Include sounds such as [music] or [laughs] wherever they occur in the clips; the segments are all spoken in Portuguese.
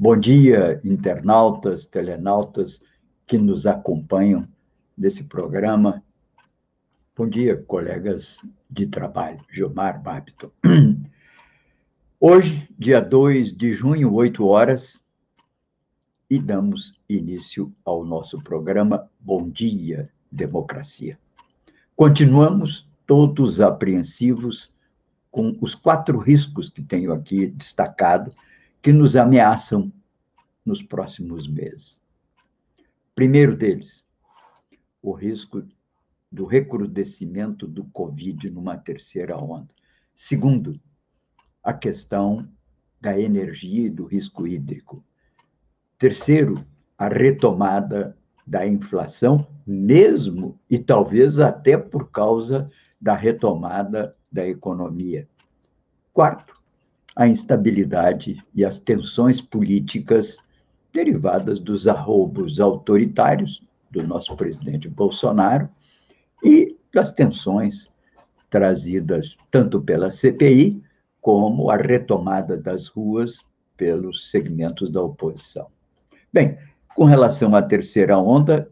Bom dia, internautas, telenautas que nos acompanham nesse programa. Bom dia, colegas de trabalho. Gilmar Babito. Hoje, dia 2 de junho, 8 horas, e damos início ao nosso programa Bom Dia, Democracia. Continuamos todos apreensivos com os quatro riscos que tenho aqui destacado que nos ameaçam nos próximos meses. Primeiro deles, o risco do recrudescimento do Covid numa terceira onda. Segundo, a questão da energia e do risco hídrico. Terceiro, a retomada da inflação, mesmo e talvez até por causa da retomada da economia. Quarto, a instabilidade e as tensões políticas derivadas dos arroubos autoritários do nosso presidente Bolsonaro e das tensões trazidas tanto pela CPI como a retomada das ruas pelos segmentos da oposição. Bem, com relação à terceira onda,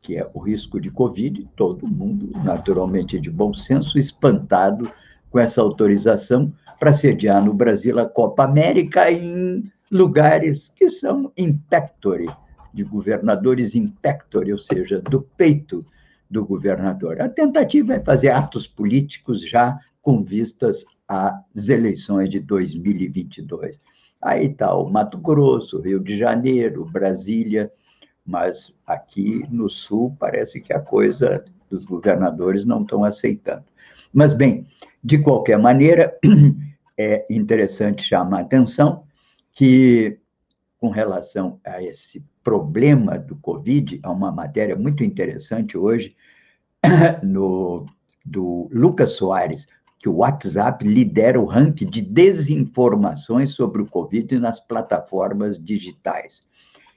que é o risco de Covid, todo mundo, naturalmente de bom senso, espantado com essa autorização para sediar no Brasil a Copa América em lugares que são impectore, de governadores impectore, ou seja, do peito do governador. A tentativa é fazer atos políticos já com vistas às eleições de 2022. Aí está o Mato Grosso, Rio de Janeiro, Brasília, mas aqui no Sul parece que a coisa dos governadores não estão aceitando. Mas, bem, de qualquer maneira, [clears throat] é interessante chamar a atenção que, com relação a esse problema do Covid, há uma matéria muito interessante hoje [coughs] no, do Lucas Soares, que o WhatsApp lidera o ranking de desinformações sobre o Covid nas plataformas digitais.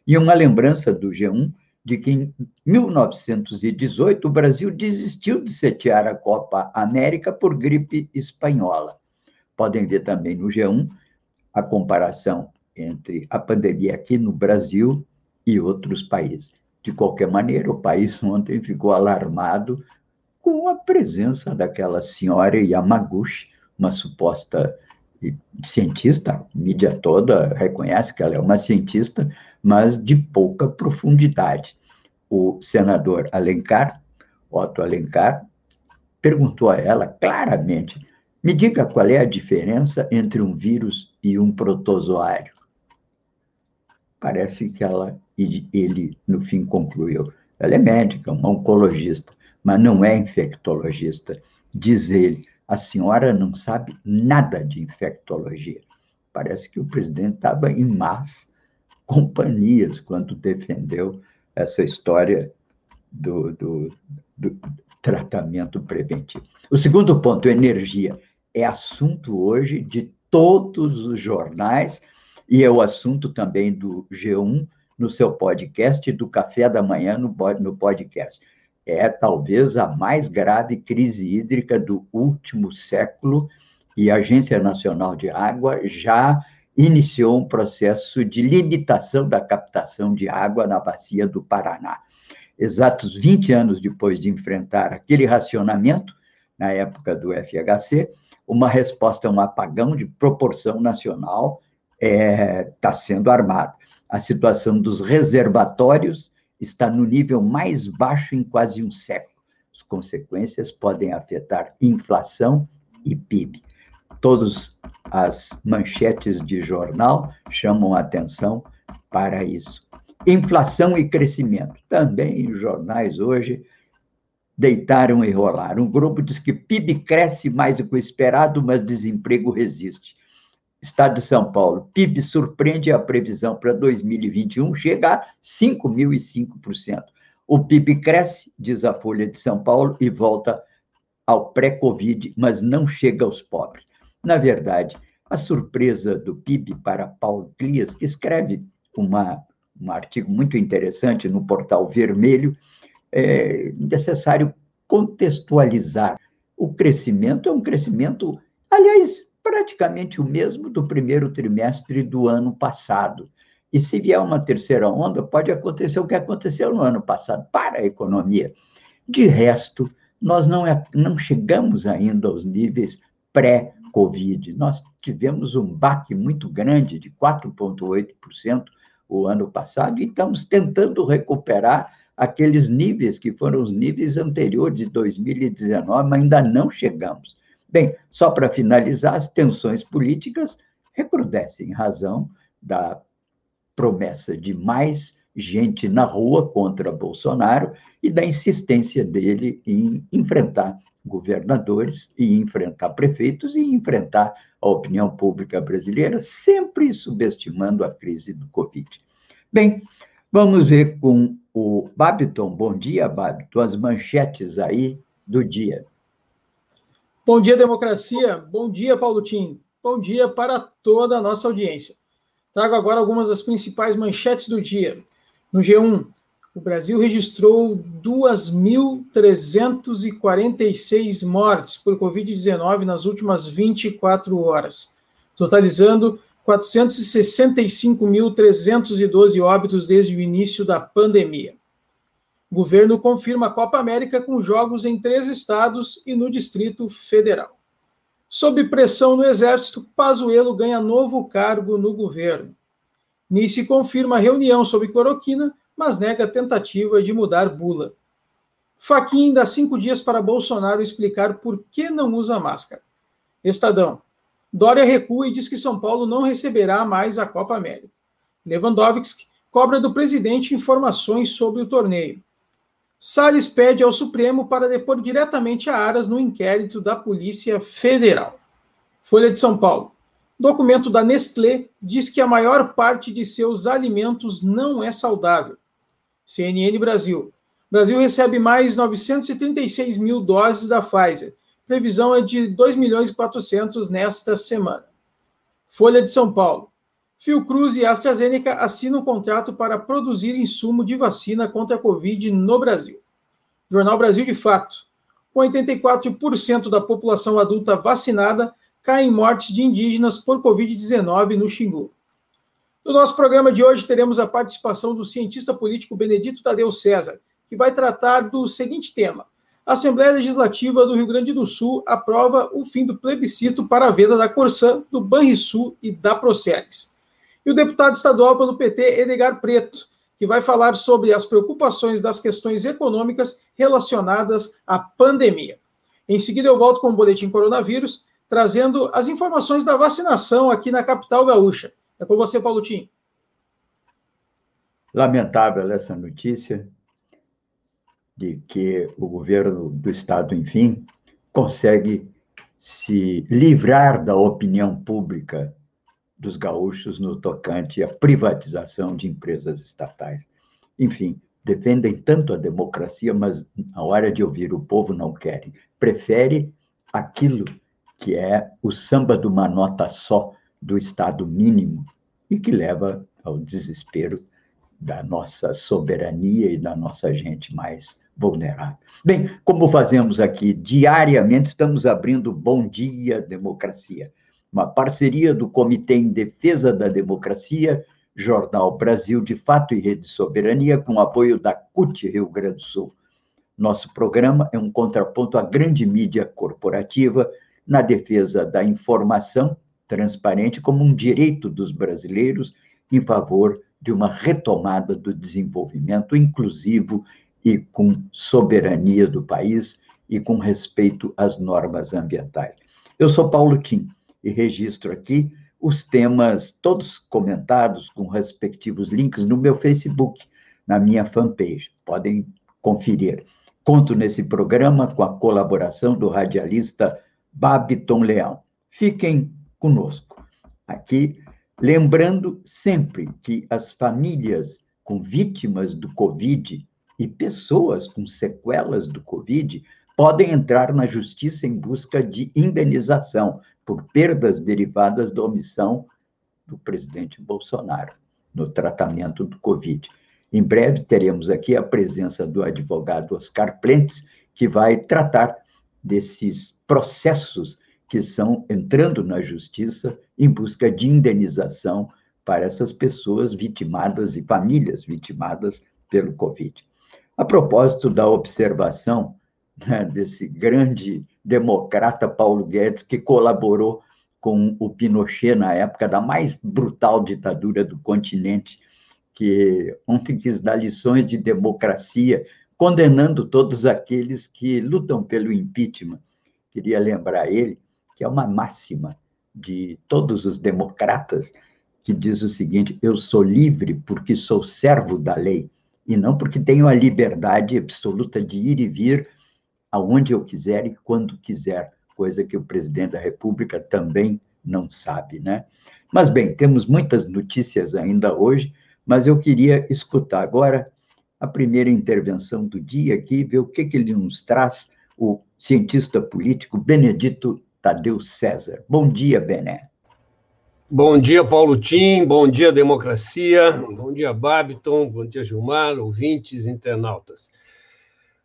E uma lembrança do G1 de que em 1918 o Brasil desistiu de sediar a Copa América por gripe espanhola. Podem ver também no G1 a comparação entre a pandemia aqui no Brasil e outros países. De qualquer maneira, o país ontem ficou alarmado com a presença daquela senhora Yamaguchi, uma suposta cientista, a mídia toda reconhece que ela é uma cientista, mas de pouca profundidade. O senador Alencar, Otto Alencar, perguntou a ela claramente me diga qual é a diferença entre um vírus e um protozoário. Parece que ela ele no fim concluiu. Ela é médica, uma oncologista, mas não é infectologista. Diz ele, a senhora não sabe nada de infectologia. Parece que o presidente estava em más companhias quando defendeu essa história do, do, do tratamento preventivo. O segundo ponto, energia é assunto hoje de todos os jornais e é o assunto também do G1 no seu podcast, do Café da Manhã no, no podcast. É talvez a mais grave crise hídrica do último século e a Agência Nacional de Água já iniciou um processo de limitação da captação de água na bacia do Paraná. Exatos 20 anos depois de enfrentar aquele racionamento, na época do FHC, uma resposta a um apagão de proporção nacional está é, tá sendo armada. A situação dos reservatórios está no nível mais baixo em quase um século. As consequências podem afetar inflação e PIB. Todas as manchetes de jornal chamam atenção para isso. Inflação e crescimento. Também em jornais hoje deitaram e rolaram. Um grupo diz que PIB cresce mais do que o esperado, mas desemprego resiste. Estado de São Paulo, PIB surpreende a previsão para 2021, chega a 5.005%. O PIB cresce, diz a Folha de São Paulo, e volta ao pré-Covid, mas não chega aos pobres. Na verdade, a surpresa do PIB para Paulo Clias, que escreve uma, um artigo muito interessante no portal Vermelho, é necessário contextualizar. O crescimento é um crescimento, aliás, praticamente o mesmo do primeiro trimestre do ano passado. E se vier uma terceira onda, pode acontecer o que aconteceu no ano passado para a economia. De resto, nós não, é, não chegamos ainda aos níveis pré-Covid. Nós tivemos um baque muito grande de 4,8% o ano passado e estamos tentando recuperar aqueles níveis que foram os níveis anteriores de 2019, mas ainda não chegamos. Bem, só para finalizar, as tensões políticas recrudescem em razão da promessa de mais gente na rua contra Bolsonaro e da insistência dele em enfrentar governadores e enfrentar prefeitos e enfrentar a opinião pública brasileira, sempre subestimando a crise do Covid. Bem, vamos ver com o Babiton. Bom dia, Babiton, as manchetes aí do dia. Bom dia, democracia. Bom dia, Paulo Tim. Bom dia para toda a nossa audiência. Trago agora algumas das principais manchetes do dia. No G1, o Brasil registrou 2.346 mortes por Covid-19 nas últimas 24 horas, totalizando 465.312 óbitos desde o início da pandemia. O governo confirma a Copa América com jogos em três estados e no Distrito Federal. Sob pressão no Exército, Pazuello ganha novo cargo no governo. Nice confirma reunião sobre cloroquina, mas nega tentativa de mudar bula. Faquin dá cinco dias para Bolsonaro explicar por que não usa máscara. Estadão. Dória recua e diz que São Paulo não receberá mais a Copa América. Lewandowski cobra do presidente informações sobre o torneio. Salles pede ao Supremo para depor diretamente a Aras no inquérito da Polícia Federal. Folha de São Paulo. Documento da Nestlé diz que a maior parte de seus alimentos não é saudável. CNN Brasil. Brasil recebe mais 936 mil doses da Pfizer. Previsão é de 2 milhões e 400 nesta semana. Folha de São Paulo. Fiocruz e AstraZeneca assinam um contrato para produzir insumo de vacina contra a Covid no Brasil. Jornal Brasil de Fato. Com 84% da população adulta vacinada, caem mortes de indígenas por Covid-19 no Xingu. No nosso programa de hoje, teremos a participação do cientista político Benedito Tadeu César, que vai tratar do seguinte tema: a Assembleia Legislativa do Rio Grande do Sul aprova o fim do plebiscito para a venda da Corsã, do Banrisul e da Proceres e o deputado estadual pelo PT, Edgar Preto, que vai falar sobre as preocupações das questões econômicas relacionadas à pandemia. Em seguida, eu volto com o Boletim Coronavírus, trazendo as informações da vacinação aqui na capital gaúcha. É com você, Paulo Tim. Lamentável essa notícia de que o governo do Estado, enfim, consegue se livrar da opinião pública dos gaúchos no tocante à privatização de empresas estatais. Enfim, defendem tanto a democracia, mas na hora de ouvir o povo não querem. Prefere aquilo que é o samba de uma nota só do Estado mínimo e que leva ao desespero da nossa soberania e da nossa gente mais vulnerável. Bem, como fazemos aqui diariamente, estamos abrindo Bom Dia Democracia uma parceria do Comitê em Defesa da Democracia, Jornal Brasil de Fato e Rede Soberania, com apoio da CUT Rio Grande do Sul. Nosso programa é um contraponto à grande mídia corporativa na defesa da informação transparente como um direito dos brasileiros em favor de uma retomada do desenvolvimento inclusivo e com soberania do país e com respeito às normas ambientais. Eu sou Paulo Tim e registro aqui os temas todos comentados com respectivos links no meu Facebook, na minha fanpage. Podem conferir. Conto nesse programa com a colaboração do radialista Babiton Leão. Fiquem conosco. aqui, lembrando sempre que as famílias com vítimas do Covid e pessoas com sequelas do Covid podem entrar na justiça em busca de indenização por perdas derivadas da omissão do presidente Bolsonaro no tratamento do Covid. Em breve teremos aqui a presença do advogado Oscar Plentes, que vai tratar desses processos que estão entrando na justiça em busca de indenização para essas pessoas vitimadas e famílias vitimadas pelo Covid. A propósito da observação né, desse grande democrata Paulo Guedes, que colaborou com o Pinochet na época da mais brutal ditadura do continente, que ontem quis dar lições de democracia, condenando todos aqueles que lutam pelo impeachment. Queria lembrar ele que é uma máxima de todos os democratas, que diz o seguinte: eu sou livre porque sou servo da lei, e não porque tenho a liberdade absoluta de ir e vir aonde eu quiser e quando quiser, coisa que o presidente da República também não sabe, né? Mas bem, temos muitas notícias ainda hoje, mas eu queria escutar agora a primeira intervenção do dia aqui, ver o que, que ele nos traz, o cientista político Benedito Tadeu César. Bom dia, Bené. Bom dia, Paulo Tim. Bom dia, democracia. Bom dia, Babiton. Bom dia, Gilmar, ouvintes, internautas.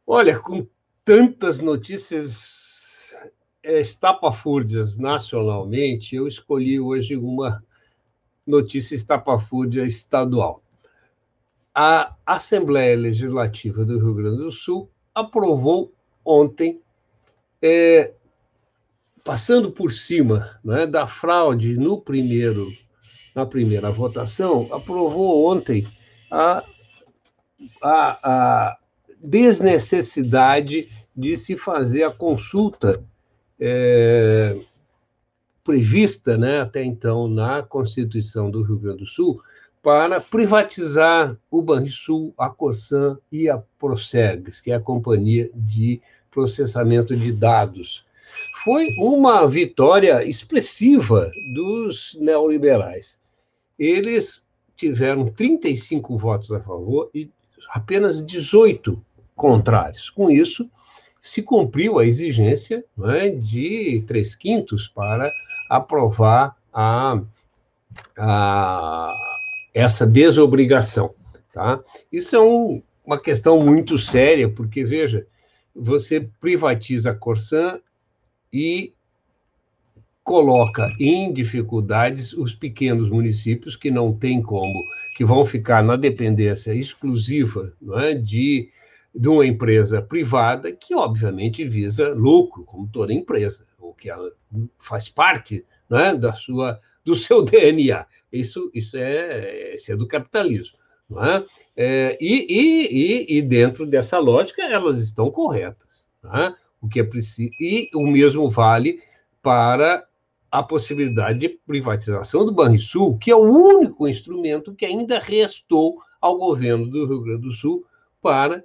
Olha, com tantas notícias é, estapafúrdias nacionalmente, eu escolhi hoje uma notícia estapafúrdia estadual. A Assembleia Legislativa do Rio Grande do Sul aprovou ontem é, passando por cima né, da fraude no primeiro, na primeira votação, aprovou ontem a, a, a desnecessidade de se fazer a consulta é, prevista né, até então na Constituição do Rio Grande do Sul para privatizar o Banrisul, a Corsan e a Procegs, que é a Companhia de Processamento de Dados foi uma vitória expressiva dos neoliberais. Eles tiveram 35 votos a favor e apenas 18 contrários. Com isso, se cumpriu a exigência é, de três quintos para aprovar a, a, essa desobrigação. Tá? Isso é um, uma questão muito séria, porque, veja, você privatiza a Corsan e coloca em dificuldades os pequenos municípios que não têm como, que vão ficar na dependência exclusiva é, de, de uma empresa privada que, obviamente, visa lucro, como toda empresa, ou que ela faz parte é, da sua, do [laughs] seu DNA. Isso, isso, é, isso é do capitalismo. É? É, e, e, e, dentro dessa lógica, elas estão corretas. É? O que é preciso. E o mesmo vale para a possibilidade de privatização do Banrisul, que é o único instrumento que ainda restou ao governo do Rio Grande do Sul para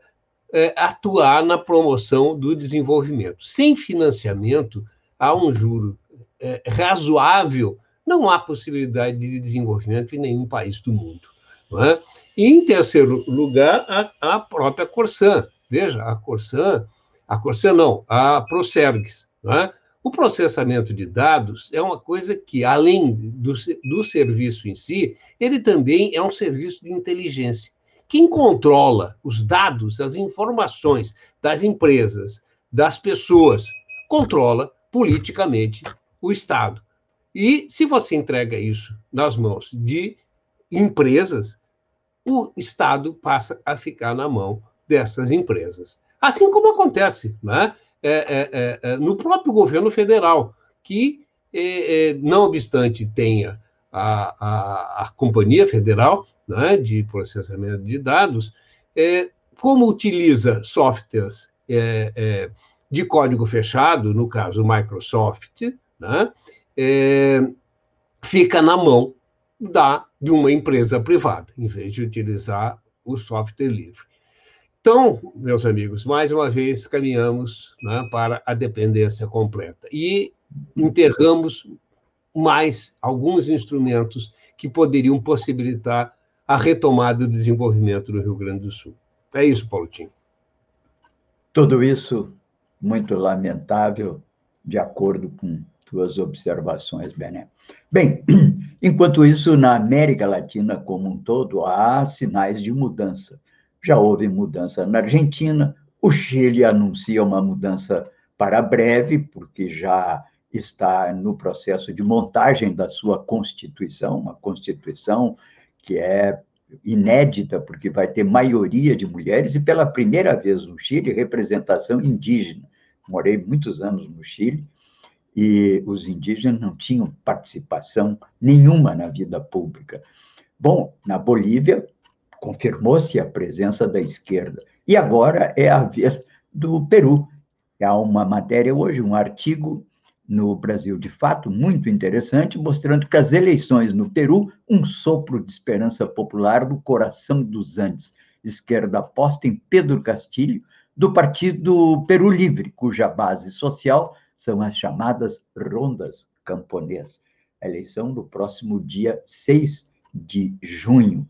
é, atuar na promoção do desenvolvimento. Sem financiamento, há um juro é, razoável, não há possibilidade de desenvolvimento em nenhum país do mundo. É? E, em terceiro lugar, a, a própria Corsan. Veja, a Corsan a Corsair não, a Procergs. Né? O processamento de dados é uma coisa que, além do, do serviço em si, ele também é um serviço de inteligência. Quem controla os dados, as informações das empresas, das pessoas, controla politicamente o Estado. E se você entrega isso nas mãos de empresas, o Estado passa a ficar na mão dessas empresas. Assim como acontece né? É, é, é, é no próprio governo federal, que, é, é, não obstante tenha a, a, a Companhia Federal né, de Processamento de Dados, como utiliza softwares de código fechado, no caso Microsoft, né, fica na mão da, de uma empresa privada, em vez de utilizar o software livre. Então, meus amigos, mais uma vez caminhamos né, para a dependência completa e enterramos mais alguns instrumentos que poderiam possibilitar a retomada do desenvolvimento do Rio Grande do Sul. É isso, Paulo Tim. Tudo isso muito lamentável, de acordo com tuas observações, Bené. Bem, [clears throat] enquanto isso, na América Latina como um todo, há sinais de mudança. Já houve mudança na Argentina, o Chile anuncia uma mudança para breve, porque já está no processo de montagem da sua Constituição, uma Constituição que é inédita, porque vai ter maioria de mulheres e, pela primeira vez no Chile, representação indígena. Morei muitos anos no Chile e os indígenas não tinham participação nenhuma na vida pública. Bom, na Bolívia, confirmou-se a presença da esquerda. E agora é a vez do Peru. Há uma matéria hoje, um artigo no Brasil de Fato, muito interessante, mostrando que as eleições no Peru, um sopro de esperança popular do coração dos Andes. Esquerda aposta em Pedro Castilho, do Partido Peru Livre, cuja base social são as chamadas rondas camponesas. A eleição no próximo dia 6 de junho.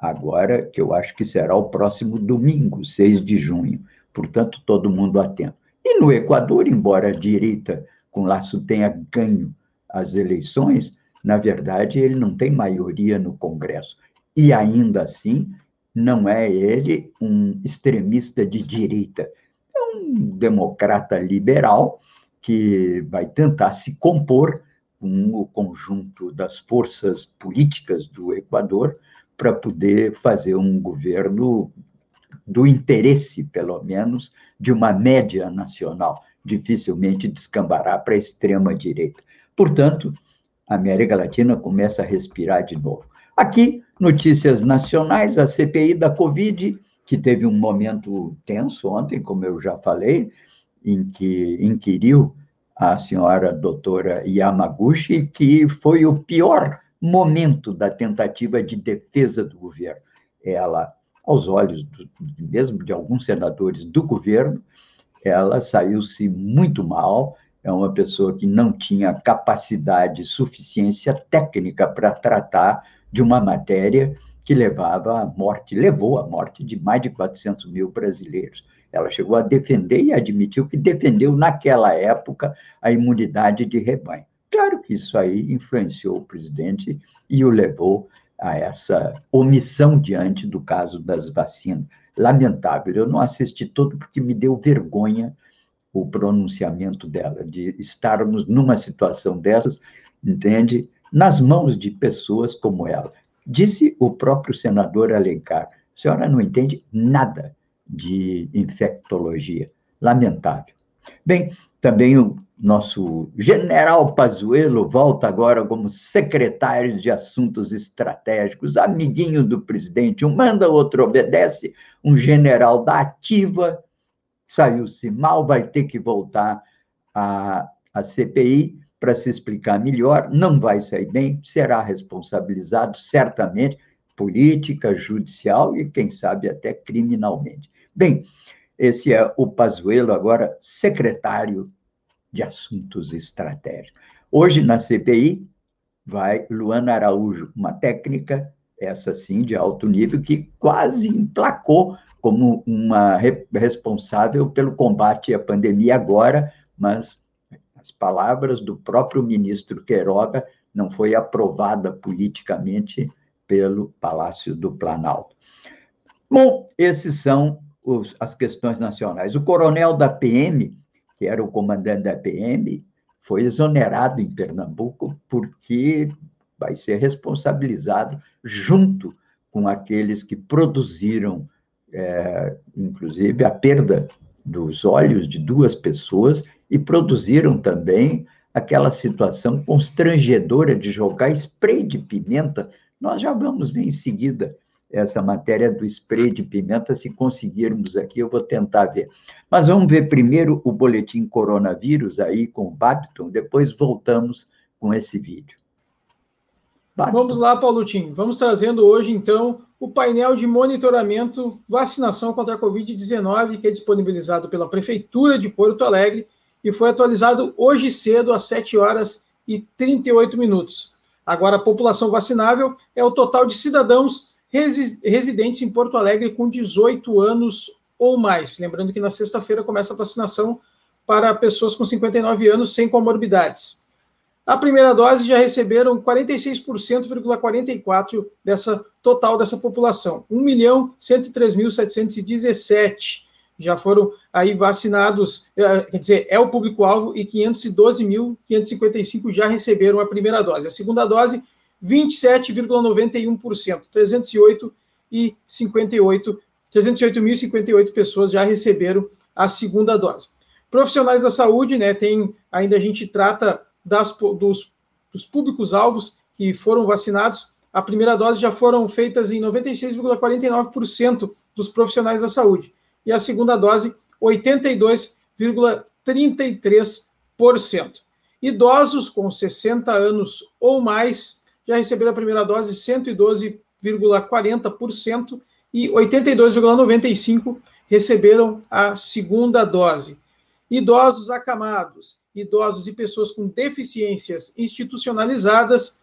Agora, que eu acho que será o próximo domingo, 6 de junho. Portanto, todo mundo atento. E no Equador, embora a direita com Laço tenha ganho as eleições, na verdade, ele não tem maioria no Congresso. E ainda assim, não é ele um extremista de direita. É um democrata liberal que vai tentar se compor com o conjunto das forças políticas do Equador para poder fazer um governo do interesse, pelo menos, de uma média nacional dificilmente descambará para a extrema-direita. Portanto, a América Latina começa a respirar de novo. Aqui, notícias nacionais, a CPI da Covid, que teve um momento tenso ontem, como eu já falei, em que inquiriu a senhora doutora Yamaguchi, que foi o pior momento da tentativa de defesa do governo. Ela, aos olhos do, mesmo de alguns senadores do governo, ela saiu-se muito mal. É uma pessoa que não tinha capacidade, suficiência técnica para tratar de uma matéria que levava à morte, levou à morte de mais de 400 mil brasileiros. Ela chegou a defender e admitiu que defendeu, naquela época, a imunidade de rebanho. Claro que isso aí influenciou o presidente e o levou a essa omissão diante do caso das vacinas lamentável. Eu não assisti todo porque me deu vergonha o pronunciamento dela, de estarmos numa situação dessas, entende? Nas mãos de pessoas como ela. Disse o próprio senador Alencar: a senhora não entende nada de infectologia. Lamentável. Bem, também o nosso general Pazuello volta agora como secretário de Assuntos Estratégicos, amiguinho do presidente, um manda, outro obedece, um general da ativa, saiu-se mal, vai ter que voltar à, CPI para se explicar melhor, não vai sair bem, será responsabilizado certamente, política, judicial e, quem sabe, até criminalmente. Bem, esse é o Pazuello, agora secretário de assuntos estratégicos. Hoje, na CPI, vai Luana Araújo, uma técnica, essa sim, de alto nível, que quase emplacou como uma responsável pelo combate à pandemia agora, mas as palavras do próprio ministro Queiroga não foi aprovada politicamente pelo Palácio do Planalto. Bom, esses são os, as questões nacionais. O coronel da PM que era o comandante da PM, foi exonerado em Pernambuco porque vai ser responsabilizado junto com aqueles que produziram, é, inclusive, a perda dos olhos de duas pessoas e produziram também aquela situação constrangedora de jogar spray de pimenta. Nós já vamos ver em seguida essa matéria do spray de pimenta, se conseguirmos aqui, eu vou tentar ver. Mas vamos ver primeiro o boletim coronavírus aí com o Babton, depois voltamos com esse vídeo. Babton. Vamos lá, Paulo Tim. Vamos trazendo hoje, então, o painel de monitoramento vacinação contra a Covid-19, que é disponibilizado pela Prefeitura de Porto Alegre e foi atualizado hoje cedo, às 7 horas e 38 minutos. Agora, a população vacinável é o total de cidadãos residentes em Porto Alegre com 18 anos ou mais. Lembrando que na sexta-feira começa a vacinação para pessoas com 59 anos sem comorbidades. A primeira dose já receberam 46,44% dessa total dessa população. 1 milhão 103.717 já foram aí vacinados, é, quer dizer, é o público-alvo e 512.555 já receberam a primeira dose. A segunda dose, 27,91%, 308 e 58 308.058 pessoas já receberam a segunda dose. Profissionais da saúde, né, tem ainda a gente trata das, dos, dos públicos-alvos que foram vacinados, a primeira dose já foram feitas em 96,49% dos profissionais da saúde. E a segunda dose, 82,33%. Idosos com 60 anos ou mais já receberam a primeira dose, 112,40%, e 82,95% receberam a segunda dose. Idosos acamados, idosos e pessoas com deficiências institucionalizadas,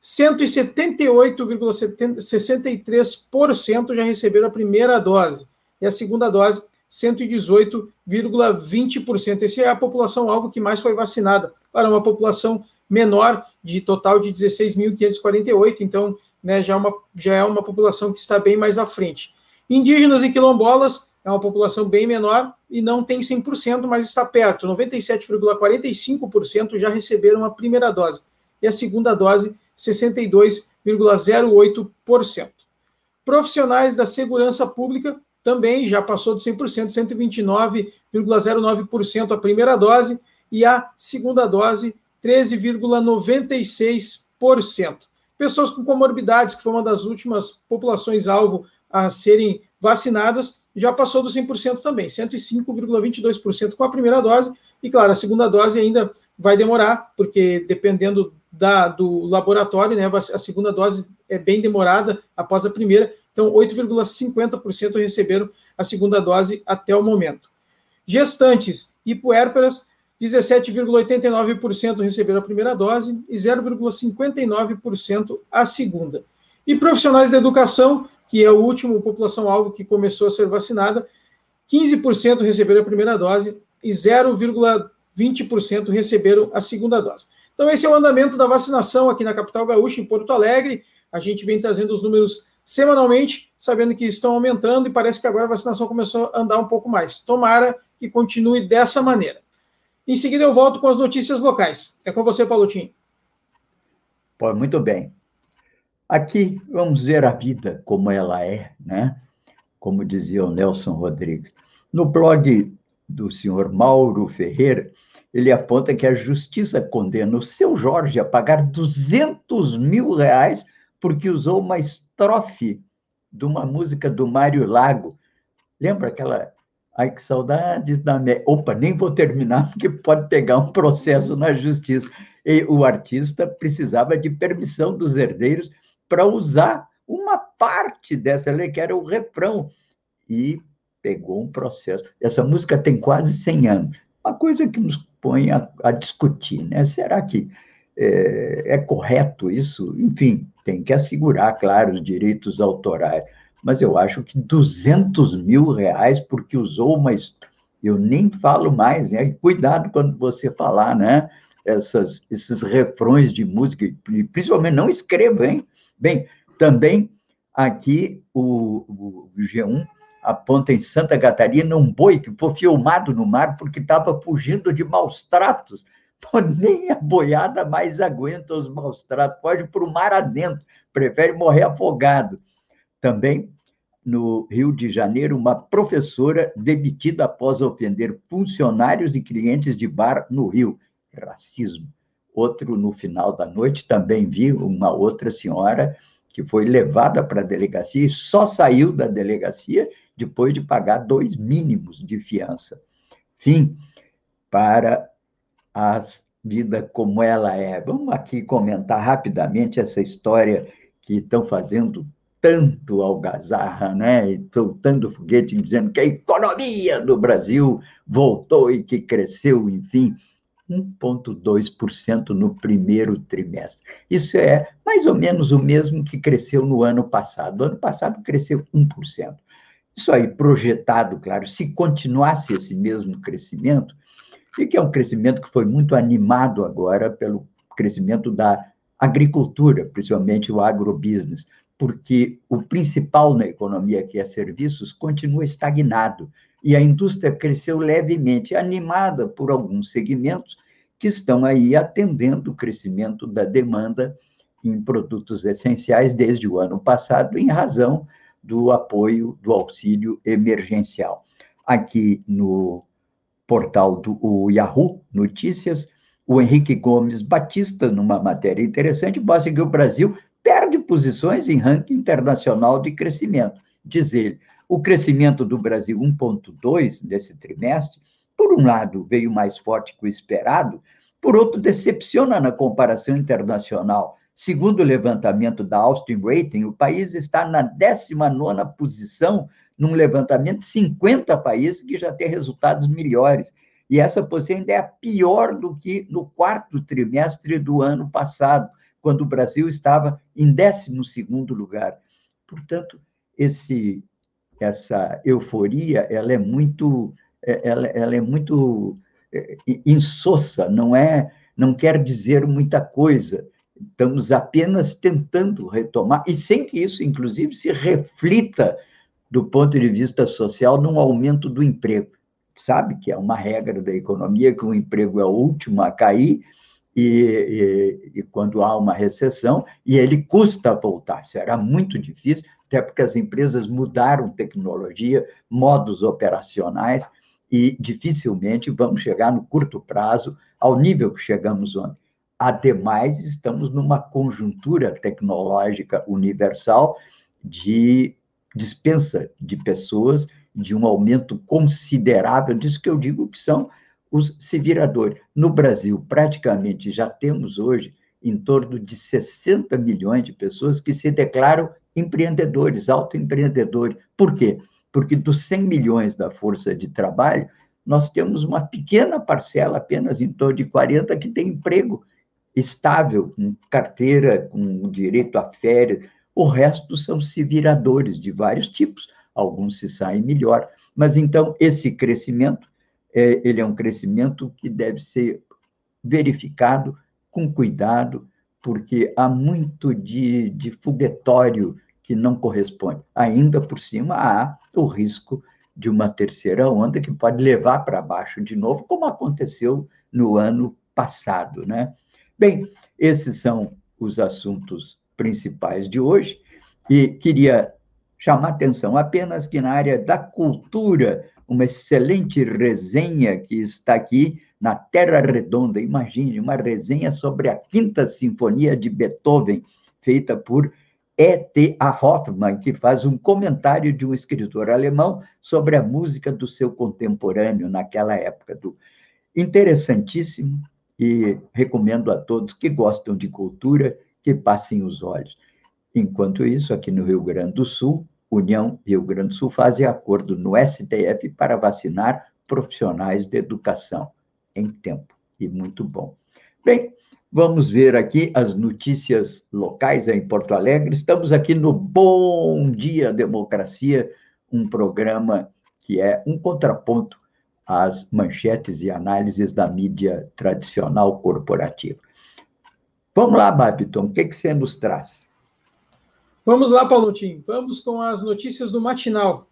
178,63% já receberam a primeira dose e a segunda dose, 118,20%. Essa é a população-alvo que mais foi vacinada. Para uma população menor, de total de 16.548, então né, já, é uma, já é uma população que está bem mais à frente. Indígenas e quilombolas, é uma população bem menor e não tem 100%, mas está perto. 97,45% já receberam a primeira dose e a segunda dose, 62,08%. Profissionais da segurança pública também já passou de 100%, 129,09% a primeira dose e a segunda dose, 13,96%. Pessoas com comorbidades, que foi uma das últimas populações-alvo a serem vacinadas, já passou dos 100% também, 105,22% com a primeira dose, e claro, a segunda dose ainda vai demorar, porque dependendo da, do laboratório, né, a segunda dose é bem demorada após a primeira, então 8,50% receberam a segunda dose até o momento. Gestantes e puérperas, 17,89% receberam a primeira dose e 0,59% a segunda. E profissionais da educação, que é o último população-alvo que começou a ser vacinada, 15% receberam a primeira dose e 0,20% receberam a segunda dose. Então, esse é o andamento da vacinação aqui na capital gaúcha, em Porto Alegre. A gente vem trazendo os números semanalmente, sabendo que estão aumentando e parece que agora a vacinação começou a andar um pouco mais. Tomara que continue dessa maneira. Em seguida, eu volto com as notícias locais. É com você, Paulotinho. Pô, muito bem. Aqui vamos ver a vida como ela é, né? Como dizia o Nelson Rodrigues. No blog do senhor Mauro Ferreira, ele aponta que a justiça condena o seu Jorge a pagar 200 mil reais porque usou uma estrofe de uma música do Mário Lago. Lembra aquela Ai, que saudades da. Me... Opa, nem vou terminar, [laughs] porque pode pegar um processo na justiça. E o artista precisava de permissão dos herdeiros para usar uma parte dessa lei, que era o refrão, e pegou um processo. Essa música tem quase 100 anos. Uma coisa que nos põe a, a discutir, né? Será que é, é, correto isso? Enfim, tem que assegurar, claro, os direitos autorais. Mas eu acho que 200 mil reais porque usou uma... Eu nem falo mais, né? Cuidado quando você falar, né? Essas, esses refrões de música, principalmente não escreva, hein? Bem, também aqui o, o G1 aponta em Santa Catarina um boi que foi filmado no mar porque estava fugindo de maus tratos. [laughs] Pô, nem a boiada mais aguenta os maus tratos, pode ir para o mar adentro, prefere morrer afogado. Também, no Rio de Janeiro, uma professora demitida após ofender funcionários e clientes de bar no Rio. Racismo outro no final da noite, também vi uma outra senhora que foi levada para a delegacia e só saiu da delegacia depois de pagar dois mínimos de fiança. Fim para a vida como ela é. Vamos aqui comentar rapidamente essa história que estão fazendo tanto algazarra, né? Soltando foguete dizendo que a economia do Brasil voltou e que cresceu, enfim 1,2% no primeiro trimestre. Isso é mais ou menos o mesmo que cresceu no ano passado. O ano passado cresceu 1%. Isso aí, projetado, claro, se continuasse esse mesmo crescimento, e que é um crescimento que foi muito animado agora pelo crescimento da agricultura, principalmente o agrobusiness, porque o principal na economia, que é serviços, continua estagnado e a indústria cresceu levemente, animada por alguns segmentos que estão aí atendendo o crescimento da demanda em produtos essenciais desde o ano passado, em razão do apoio do auxílio emergencial. Aqui no portal do Yahoo Notícias, o Henrique Gomes Batista, numa matéria interessante, mostra que o Brasil perde posições em ranking internacional de crescimento. Diz ele, o crescimento do Brasil 1,2 nesse trimestre, por um lado, veio mais forte que o esperado, por outro, decepciona na comparação internacional. Segundo o levantamento da Austin Rating, o país está na 19 posição num levantamento de 50 países que já tem resultados melhores. E essa posição ainda é pior do que no quarto trimestre do ano passado, quando o Brasil estava em 12 lugar. Portanto, esse essa euforia ela é muito é, ela, ela é muito é, insossa, não é, não quer dizer muita coisa. Estamos apenas tentando retomar e sem que isso, inclusive, se reflita do ponto de vista social num aumento do emprego. Sabe que é uma regra da economia que o emprego é o último a cair e, e, e quando há uma recessão e ele custa voltar. Será muito difícil, até porque as empresas mudaram tecnologia, modos operacionais, e dificilmente vamos chegar no curto prazo ao nível que chegamos ontem. Ademais, estamos numa conjuntura tecnológica universal de dispensa de pessoas, de um aumento considerável disso que eu digo que são os se viradores. No Brasil, praticamente já temos hoje em torno de 60 milhões de pessoas que se declaram empreendedores, autoempreendedores. Por quê? Porque dos 100 milhões da força de trabalho, nós temos uma pequena parcela, apenas em torno de 40, que tem emprego estável, com carteira, com direito a férias. O resto são se viradores de vários tipos, alguns se saem melhor. Mas então, esse crescimento, é, ele é um crescimento que deve ser verificado com cuidado, porque há muito de, de foguetório que não corresponde. Ainda por cima, há o risco de uma terceira onda que pode levar para baixo de novo, como aconteceu no ano passado, né? Bem, esses são os assuntos principais de hoje e queria chamar atenção apenas que na área da cultura, uma excelente resenha que está aqui na Terra Redonda, imagine, uma resenha sobre a Quinta Sinfonia de Beethoven, feita por E.T.A. Hoffmann, que faz um comentário de um escritor alemão sobre a música do seu contemporâneo naquela época. Do... Interessantíssimo e recomendo a todos que gostam de cultura que passem os olhos. Enquanto isso, aqui no Rio Grande do Sul, União Rio Grande do Sul faz acordo no STF para vacinar profissionais de educação em tempo, e muito bom. Bem, Vamos ver aqui as notícias locais em Porto Alegre. Estamos aqui no Bom Dia Democracia, um programa que é um contraponto às manchetes e análises da mídia tradicional corporativa. Vamos lá, Babiton, o que, que você nos traz? Vamos lá, Paulotinho. Vamos com as notícias do matinal.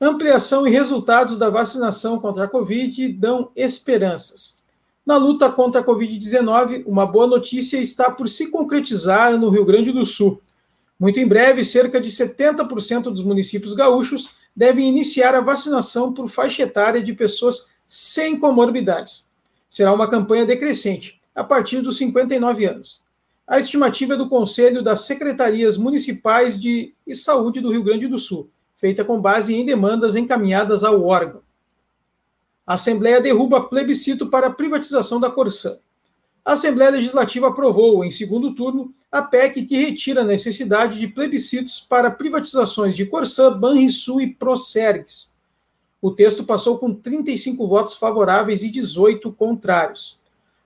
Ampliação e resultados da vacinação contra a Covid dão esperanças. Na luta contra a Covid-19, uma boa notícia está por se concretizar no Rio Grande do Sul. Muito em breve, cerca de 70% dos municípios gaúchos devem iniciar a vacinação por faixa etária de pessoas sem comorbidades. Será uma campanha decrescente, a partir dos 59 anos. A estimativa é do Conselho das Secretarias Municipais de Saúde do Rio Grande do Sul, feita com base em demandas encaminhadas ao órgão. A Assembleia derruba plebiscito para a privatização da Corsã. A Assembleia Legislativa aprovou, em segundo turno, a PEC que retira a necessidade de plebiscitos para privatizações de Corsã, Banrisul e Procergs. O texto passou com 35 votos favoráveis e 18 contrários.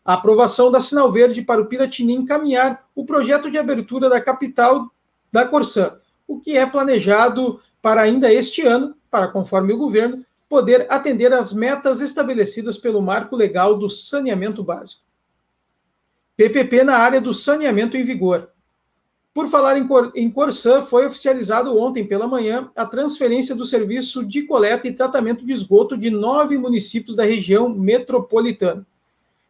A aprovação da Sinal Verde para o Piratini encaminhar o projeto de abertura da capital da Corsã, o que é planejado para ainda este ano, para, conforme o governo, poder atender às metas estabelecidas pelo marco legal do saneamento básico. PPP na área do saneamento em vigor. Por falar em, em Corsã, foi oficializado ontem pela manhã a transferência do serviço de coleta e tratamento de esgoto de nove municípios da região metropolitana.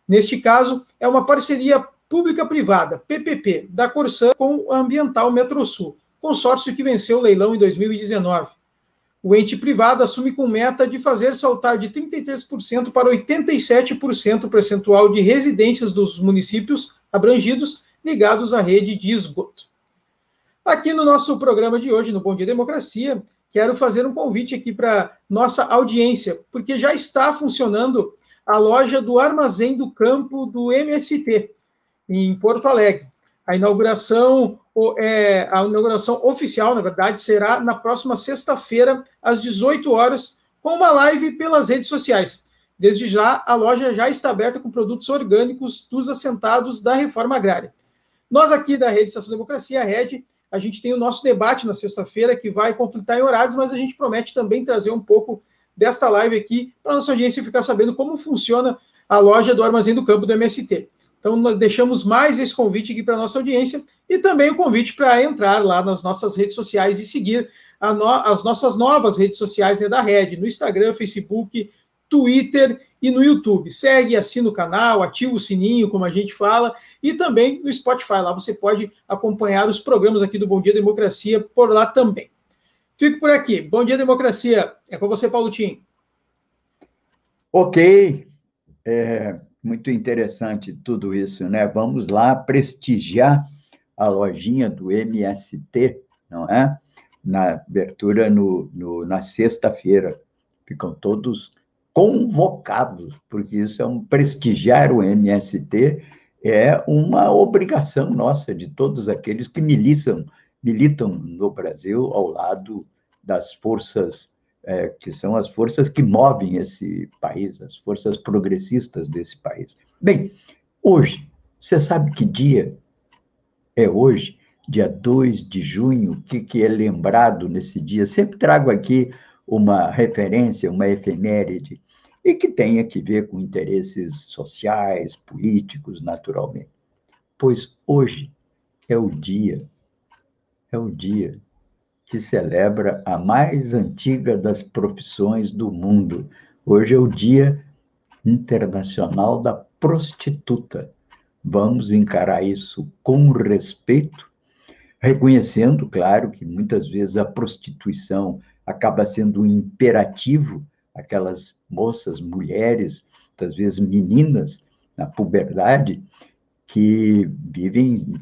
Neste caso, é uma parceria pública-privada, PPP, da Corsã com a Ambiental Metrosul, consórcio que venceu o leilão em 2019. O ente privado assume com meta de fazer saltar de 33% para 87% o percentual de residências dos municípios abrangidos ligados à rede de esgoto. Aqui no nosso programa de hoje, no Bom Dia Democracia, quero fazer um convite aqui para nossa audiência, porque já está funcionando a loja do Armazém do Campo do MST, em Porto Alegre. A inauguração, é, a inauguração oficial, na verdade, será na próxima sexta-feira, às 18 horas, com uma live pelas redes sociais. Desde já, a loja já está aberta com produtos orgânicos dos assentados da reforma agrária. Nós aqui da Rede Estação Democracia, a Rede, a gente tem o nosso debate na sexta-feira, que vai conflitar em horários, mas a gente promete também trazer um pouco desta live aqui para nossa audiência ficar sabendo como funciona a loja do Armazém do Campo do MST. Então, nós deixamos mais esse convite aqui para nossa audiência e também o convite para entrar lá nas nossas redes sociais e seguir no, as nossas novas redes sociais né, da Rede, no Instagram, Facebook, Twitter e no YouTube. Segue, assina o canal, ativa o sininho, como a gente fala, e também no Spotify. Lá você pode acompanhar os programas aqui do Bom Dia Democracia por lá também. Fico por aqui. Bom dia, democracia. É com você, Paulo Tim. Ok. É muito interessante tudo isso, né? Vamos lá prestigiar a lojinha do MST, não é? Na abertura no, no na sexta-feira. Ficam todos convocados, porque isso é um prestigiar o MST, é uma obrigação nossa, de todos aqueles que militam, militam no Brasil ao lado das forças, é, que são as forças que movem esse país, as forças progressistas desse país. Bem, hoje, você sabe que dia é hoje? Dia 2 de junho, o que, que é lembrado nesse dia? Sempre trago aqui uma referência, uma efeméride e que tenha que ver com interesses sociais, políticos, naturalmente. Pois hoje é o dia, é o dia que celebra a mais antiga das profissões do mundo. Hoje é o Dia Internacional da Prostituta. Vamos encarar isso com respeito, reconhecendo, claro, que muitas vezes a prostituição acaba sendo um imperativo aquelas moças, mulheres, às vezes meninas, na puberdade, que vivem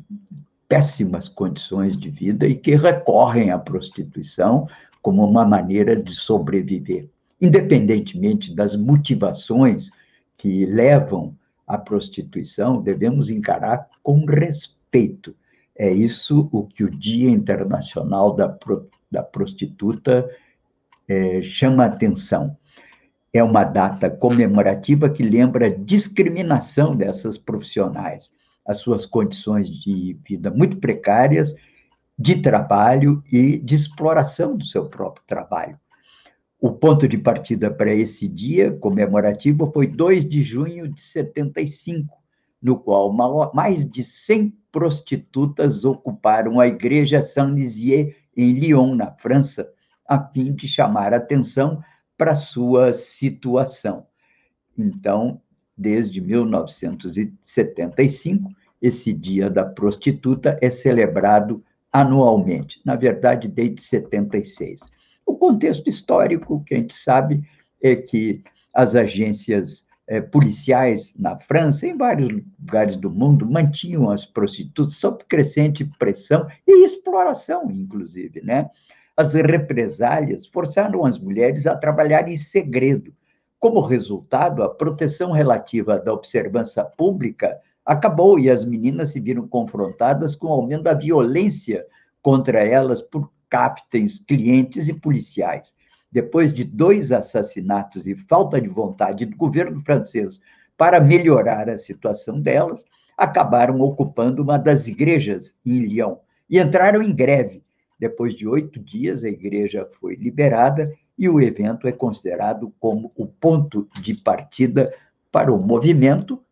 péssimas condições de vida e que recorrem à prostituição como uma maneira de sobreviver. Independentemente das motivações que levam à prostituição, devemos encarar com respeito. É isso o que o Dia Internacional da, Pro, da Prostituta é, chama atenção é uma data comemorativa que lembra a discriminação dessas profissionais, as suas condições de vida muito precárias, de trabalho e de exploração do seu próprio trabalho. O ponto de partida para esse dia comemorativo foi 2 de junho de 75, no qual mais de 100 prostitutas ocuparam a igreja Saint-Nizier em Lyon, na França, a fim de chamar atenção para sua situação. Então, desde 1975, esse Dia da Prostituta é celebrado anualmente, na verdade, desde 76. O contexto histórico que a gente sabe é que as agências é, policiais na França, em vários lugares do mundo, mantinham as prostitutas sob crescente pressão e exploração, inclusive, né? As represálias forçaram as mulheres a trabalhar em segredo. Como resultado, a proteção relativa da observância pública acabou e as meninas se viram confrontadas com o aumento da violência contra elas por captains, clientes e policiais. Depois de dois assassinatos e falta de vontade do governo francês para melhorar a situação delas, acabaram ocupando uma das igrejas em Lyon e entraram em greve. Depois de oito dias, a igreja foi liberada e o evento é considerado como o ponto de partida para o movimento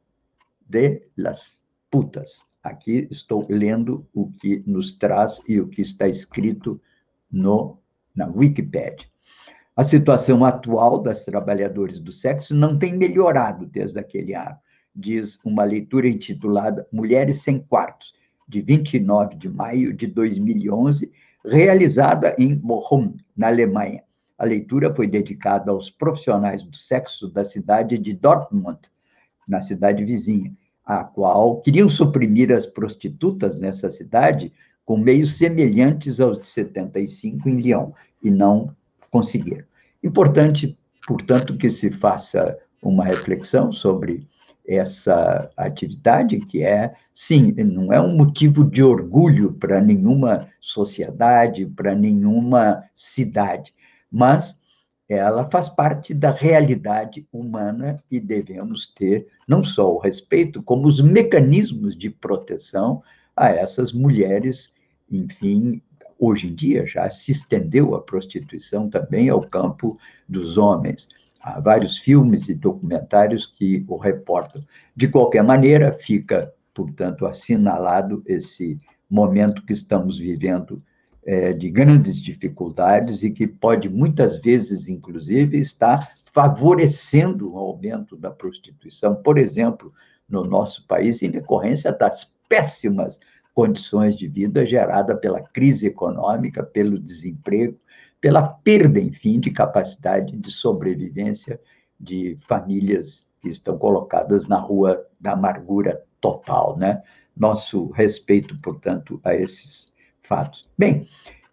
de las putas. Aqui estou lendo o que nos traz e o que está escrito no, na Wikipedia. A situação atual das trabalhadoras do sexo não tem melhorado desde aquele ano, diz uma leitura intitulada Mulheres Sem Quartos, de 29 de maio de 2011, realizada em Bochum, na Alemanha. A leitura foi dedicada aos profissionais do sexo da cidade de Dortmund, na cidade vizinha, a qual queriam suprimir as prostitutas nessa cidade com meios semelhantes aos de 75 em Lyon, e não conseguiram. Importante, portanto, que se faça uma reflexão sobre essa atividade, que é, sim, não é um motivo de orgulho para nenhuma sociedade, para nenhuma cidade, mas ela faz parte da realidade humana e devemos ter não só o respeito, como os mecanismos de proteção a essas mulheres, enfim, hoje em dia já se estendeu a prostituição também ao campo dos homens. Há vários filmes e documentários que o reportam. De qualquer maneira, fica, portanto, assinalado esse momento que estamos vivendo é, de grandes dificuldades e que pode muitas vezes, inclusive, estar favorecendo o aumento da prostituição, por exemplo, no nosso país, em decorrência das péssimas condições de vida gerada pela crise econômica, pelo desemprego, pela perda, enfim, de capacidade de sobrevivência de famílias que estão colocadas na rua da amargura total, né? Nosso respeito, portanto, a esses fatos. Bem,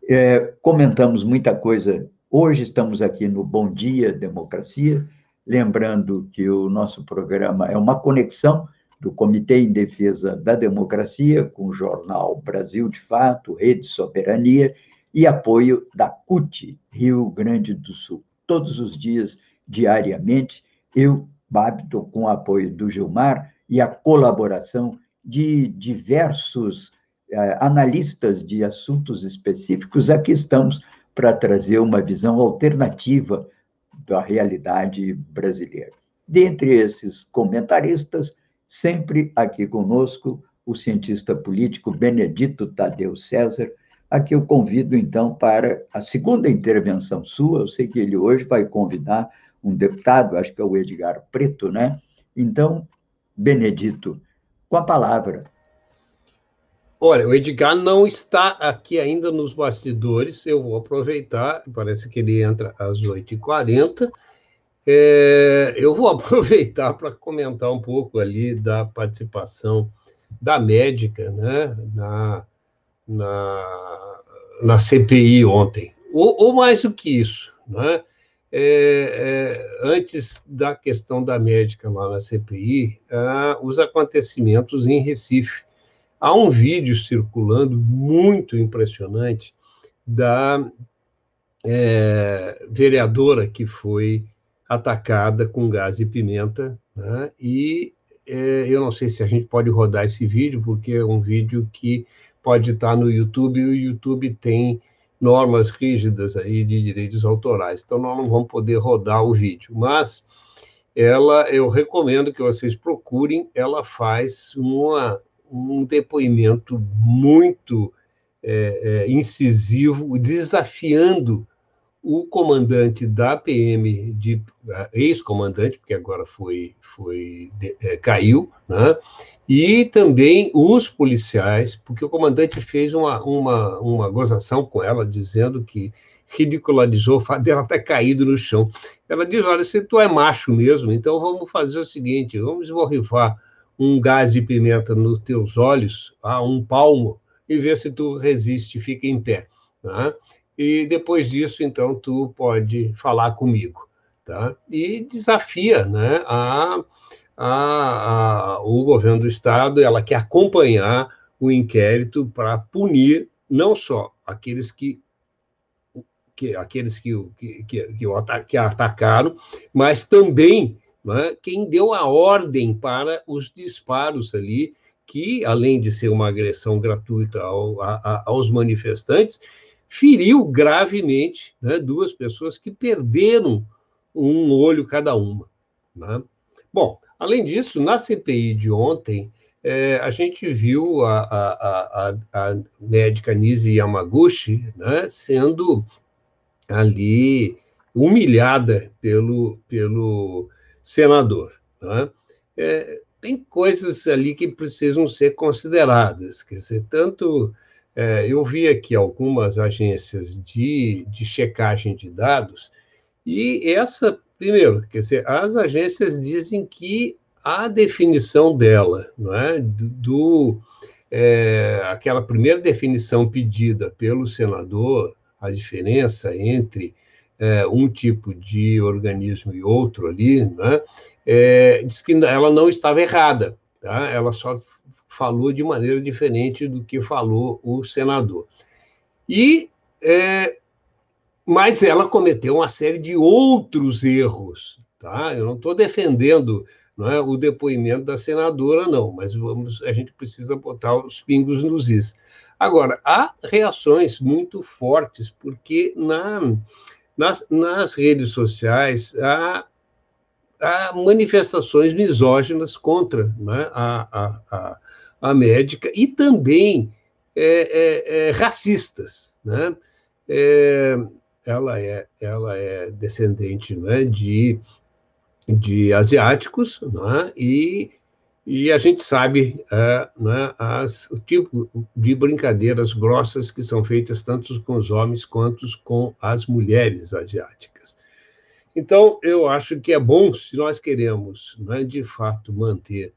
é, comentamos muita coisa. Hoje estamos aqui no Bom Dia Democracia, lembrando que o nosso programa é uma conexão do Comitê em Defesa da Democracia com o jornal Brasil de Fato, Rede Soberania e apoio da CUT, Rio Grande do Sul. Todos os dias, diariamente, eu, Babito, com o apoio do Gilmar e a colaboração de diversos analistas de assuntos específicos, aqui estamos para trazer uma visão alternativa da realidade brasileira. Dentre esses comentaristas, sempre aqui conosco, o cientista político Benedito Tadeu César, a que eu convido, então, para a segunda intervenção sua. Eu sei que ele hoje vai convidar um deputado, acho que é o Edgar Preto, né? Então, Benedito, com a palavra. Olha, o Edgar não está aqui ainda nos bastidores, eu vou aproveitar, parece que ele entra às 8h40. É, eu vou [laughs] aproveitar para comentar um pouco ali da participação da médica né, na, na, na CPI ontem. Ou, ou, mais do que isso, né? É, é, antes da questão da médica lá na CPI, ah, os acontecimentos em Recife Há um vídeo circulando muito impressionante da é, vereadora que foi atacada com gás e pimenta, né? e é, eu não sei se a gente pode rodar esse vídeo, porque é um vídeo que pode estar no YouTube, e o YouTube tem normas rígidas aí de direitos autorais, então nós não vamos poder rodar o vídeo, mas ela, eu recomendo que vocês procurem, ela faz uma um depoimento muito é, é, incisivo, desafiando o comandante da PM, de ex-comandante, porque agora foi, foi é, caiu, né? e também os policiais, porque o comandante fez uma, uma, uma gozação com ela, dizendo que ridicularizou o fato dela ter caído no chão. Ela diz: Olha, se tu é macho mesmo, então vamos fazer o seguinte: vamos borrifar um gás de pimenta nos teus olhos, a um palmo, e ver se tu resiste, fica em pé. Tá? E depois disso, então, tu pode falar comigo. Tá? E desafia né, a, a, a, o governo do Estado, ela quer acompanhar o inquérito para punir não só aqueles que que, aqueles que, que, que, que, atacaram, mas também né, quem deu a ordem para os disparos ali, que, além de ser uma agressão gratuita ao, a, aos manifestantes, feriu gravemente né, duas pessoas que perderam um olho cada uma. Né? Bom, além disso, na CPI de ontem, é, a gente viu a, a, a, a médica Nise Yamaguchi né, sendo ali humilhada pelo, pelo senador. Né? É, tem coisas ali que precisam ser consideradas, quer dizer, tanto é, eu vi aqui algumas agências de, de checagem de dados, e essa, primeiro, quer dizer, as agências dizem que a definição dela, não é, do, é, aquela primeira definição pedida pelo senador, a diferença entre é, um tipo de organismo e outro ali, né, é, diz que ela não estava errada, tá? ela só falou de maneira diferente do que falou o senador. E, é, mas ela cometeu uma série de outros erros, tá? Eu não estou defendendo não é, o depoimento da senadora, não, mas vamos, a gente precisa botar os pingos nos is. Agora, há reações muito fortes, porque na nas, nas redes sociais há, há manifestações misóginas contra né, a, a, a, a, médica e também é, é, é, racistas. Né? É, ela, é, ela é descendente né, de, de asiáticos né, e e a gente sabe é, né, as, o tipo de brincadeiras grossas que são feitas tanto com os homens quanto com as mulheres asiáticas. Então, eu acho que é bom, se nós queremos, né, de fato, manter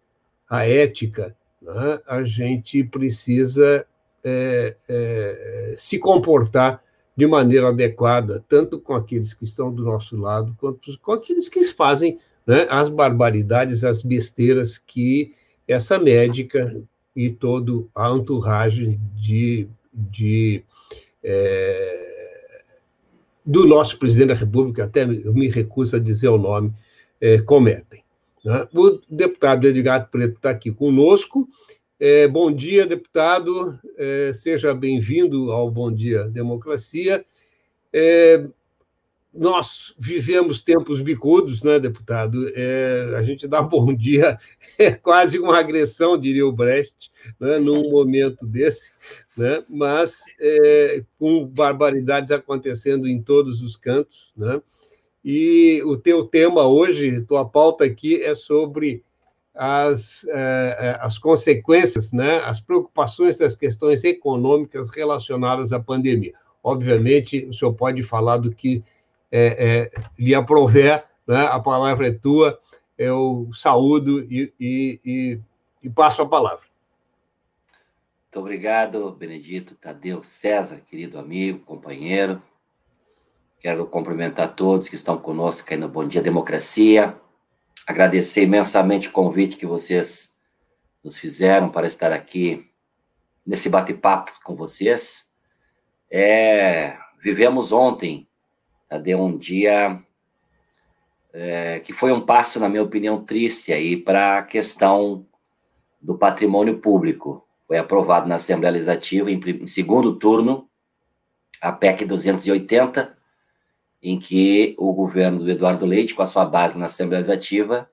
a ética, né, a gente precisa é, é, se comportar de maneira adequada, tanto com aqueles que estão do nosso lado, quanto com aqueles que fazem né, as barbaridades, as besteiras que essa médica e todo a entourage de, de é, do nosso presidente da República, até me recuso a dizer o nome, é, cometem. Né? O deputado Edgar Preto está aqui conosco. É, bom dia, deputado. É, seja bem-vindo ao Bom Dia Democracia. Nós vivemos tempos bicudos, né, deputado? É, a gente dá bom dia, [laughs] é quase uma agressão, diria o Brecht, né, num momento desse, né? mas é, com barbaridades acontecendo em todos os cantos. Né? E o teu tema hoje, tua pauta aqui, é sobre as, é, é as consequências, né, as preocupações das questões econômicas relacionadas à pandemia. Obviamente, o senhor pode falar do que é, é, lhe aprover, né? a palavra é tua, eu saúdo e, e, e, e passo a palavra. Muito obrigado, Benedito, Tadeu, César, querido amigo, companheiro. Quero cumprimentar todos que estão conosco aí no Bom Dia Democracia. Agradecer imensamente o convite que vocês nos fizeram para estar aqui nesse bate-papo com vocês. É, vivemos ontem deu um dia é, que foi um passo, na minha opinião, triste aí para a questão do patrimônio público. Foi aprovado na Assembleia Legislativa, em, em segundo turno, a PEC 280, em que o governo do Eduardo Leite, com a sua base na Assembleia Legislativa,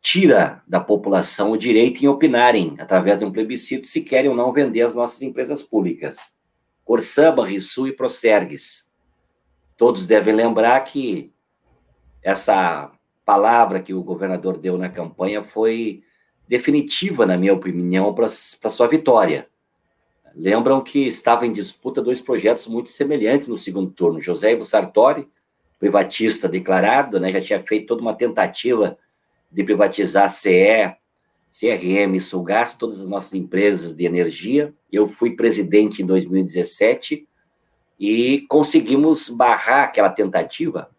tira da população o direito em opinarem, através de um plebiscito, se querem ou não vender as nossas empresas públicas. Corsamba, Rissu e Procergues Todos devem lembrar que essa palavra que o governador deu na campanha foi definitiva, na minha opinião, para sua vitória. Lembram que estava em disputa dois projetos muito semelhantes no segundo turno. José Ivo Sartori, privatista declarado, né, já tinha feito toda uma tentativa de privatizar a CE, CRM, Sulgás, todas as nossas empresas de energia. Eu fui presidente em 2017 e conseguimos barrar aquela tentativa.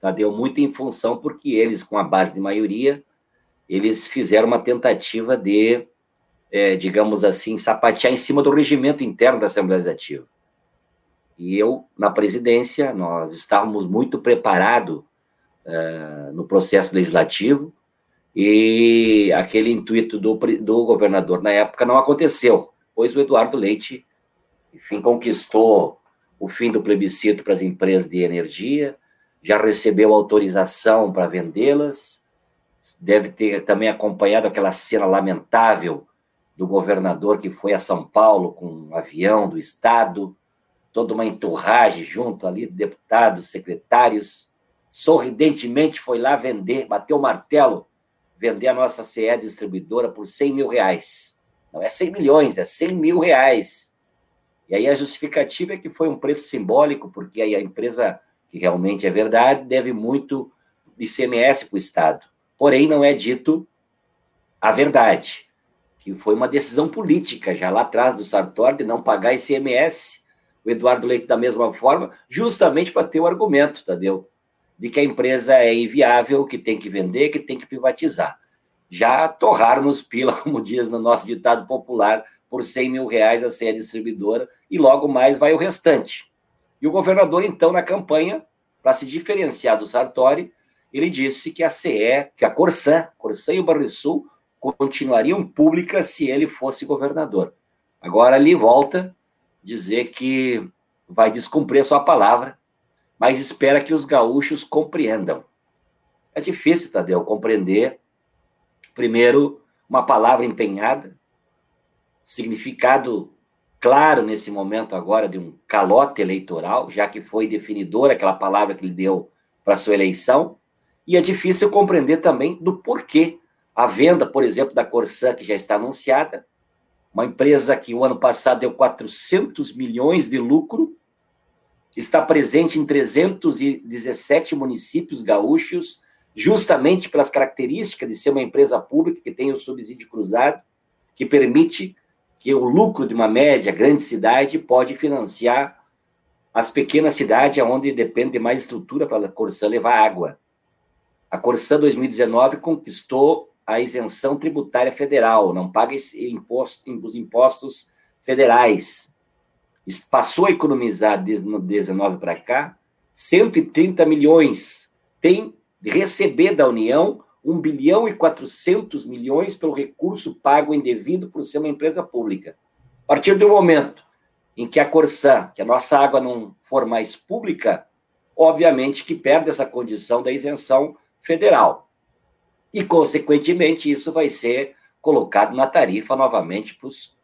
Tá? Deu muito em função porque eles, com a base de maioria, eles fizeram uma tentativa de, é, digamos assim, sapatear em cima do regimento interno da Assembleia Legislativa. E eu, na presidência, nós estávamos muito preparados uh, no processo legislativo, e aquele intuito do, do governador na época não aconteceu, pois o Eduardo Leite, enfim, conquistou o fim do plebiscito para as empresas de energia, já recebeu autorização para vendê-las, deve ter também acompanhado aquela cena lamentável do governador que foi a São Paulo com um avião do Estado, toda uma enturragem junto ali, deputados, secretários, sorridentemente foi lá vender, bateu o martelo, vender a nossa CE distribuidora por 100 mil reais. Não é 100 milhões, é 100 mil reais. E aí a justificativa é que foi um preço simbólico, porque aí a empresa, que realmente é verdade, deve muito ICMS para o Estado. Porém, não é dito a verdade, que foi uma decisão política já lá atrás do Sartori de não pagar ICMS o Eduardo Leite da mesma forma, justamente para ter o argumento, Tadeu, de que a empresa é inviável, que tem que vender, que tem que privatizar. Já torraram nos pila, [laughs] como diz no nosso ditado popular, por 100 mil reais a ser distribuidora, e logo mais vai o restante. E o governador, então, na campanha, para se diferenciar do Sartori, ele disse que a CE, que a Corsã, Corsã e o Barrisul, continuariam públicas se ele fosse governador. Agora ali volta dizer que vai descumprir a sua palavra, mas espera que os gaúchos compreendam. É difícil, Tadeu, compreender, primeiro, uma palavra empenhada, significado claro nesse momento agora de um calote eleitoral, já que foi definidora aquela palavra que ele deu para sua eleição, e é difícil compreender também do porquê. A venda, por exemplo, da Corsã, que já está anunciada, uma empresa que o ano passado deu 400 milhões de lucro, está presente em 317 municípios gaúchos, justamente pelas características de ser uma empresa pública que tem o subsídio cruzado, que permite que o lucro de uma média grande cidade pode financiar as pequenas cidades onde depende de mais estrutura para a Corsã levar água. A Corsã 2019 conquistou a isenção tributária federal, não paga imposto, os impostos federais. Passou a economizar desde 19 para cá 130 milhões. Tem de receber da União 1 bilhão e 400 milhões pelo recurso pago indevido por ser uma empresa pública. A partir do momento em que a Corsã, que a nossa água não for mais pública, obviamente que perde essa condição da isenção federal e, consequentemente, isso vai ser colocado na tarifa novamente para os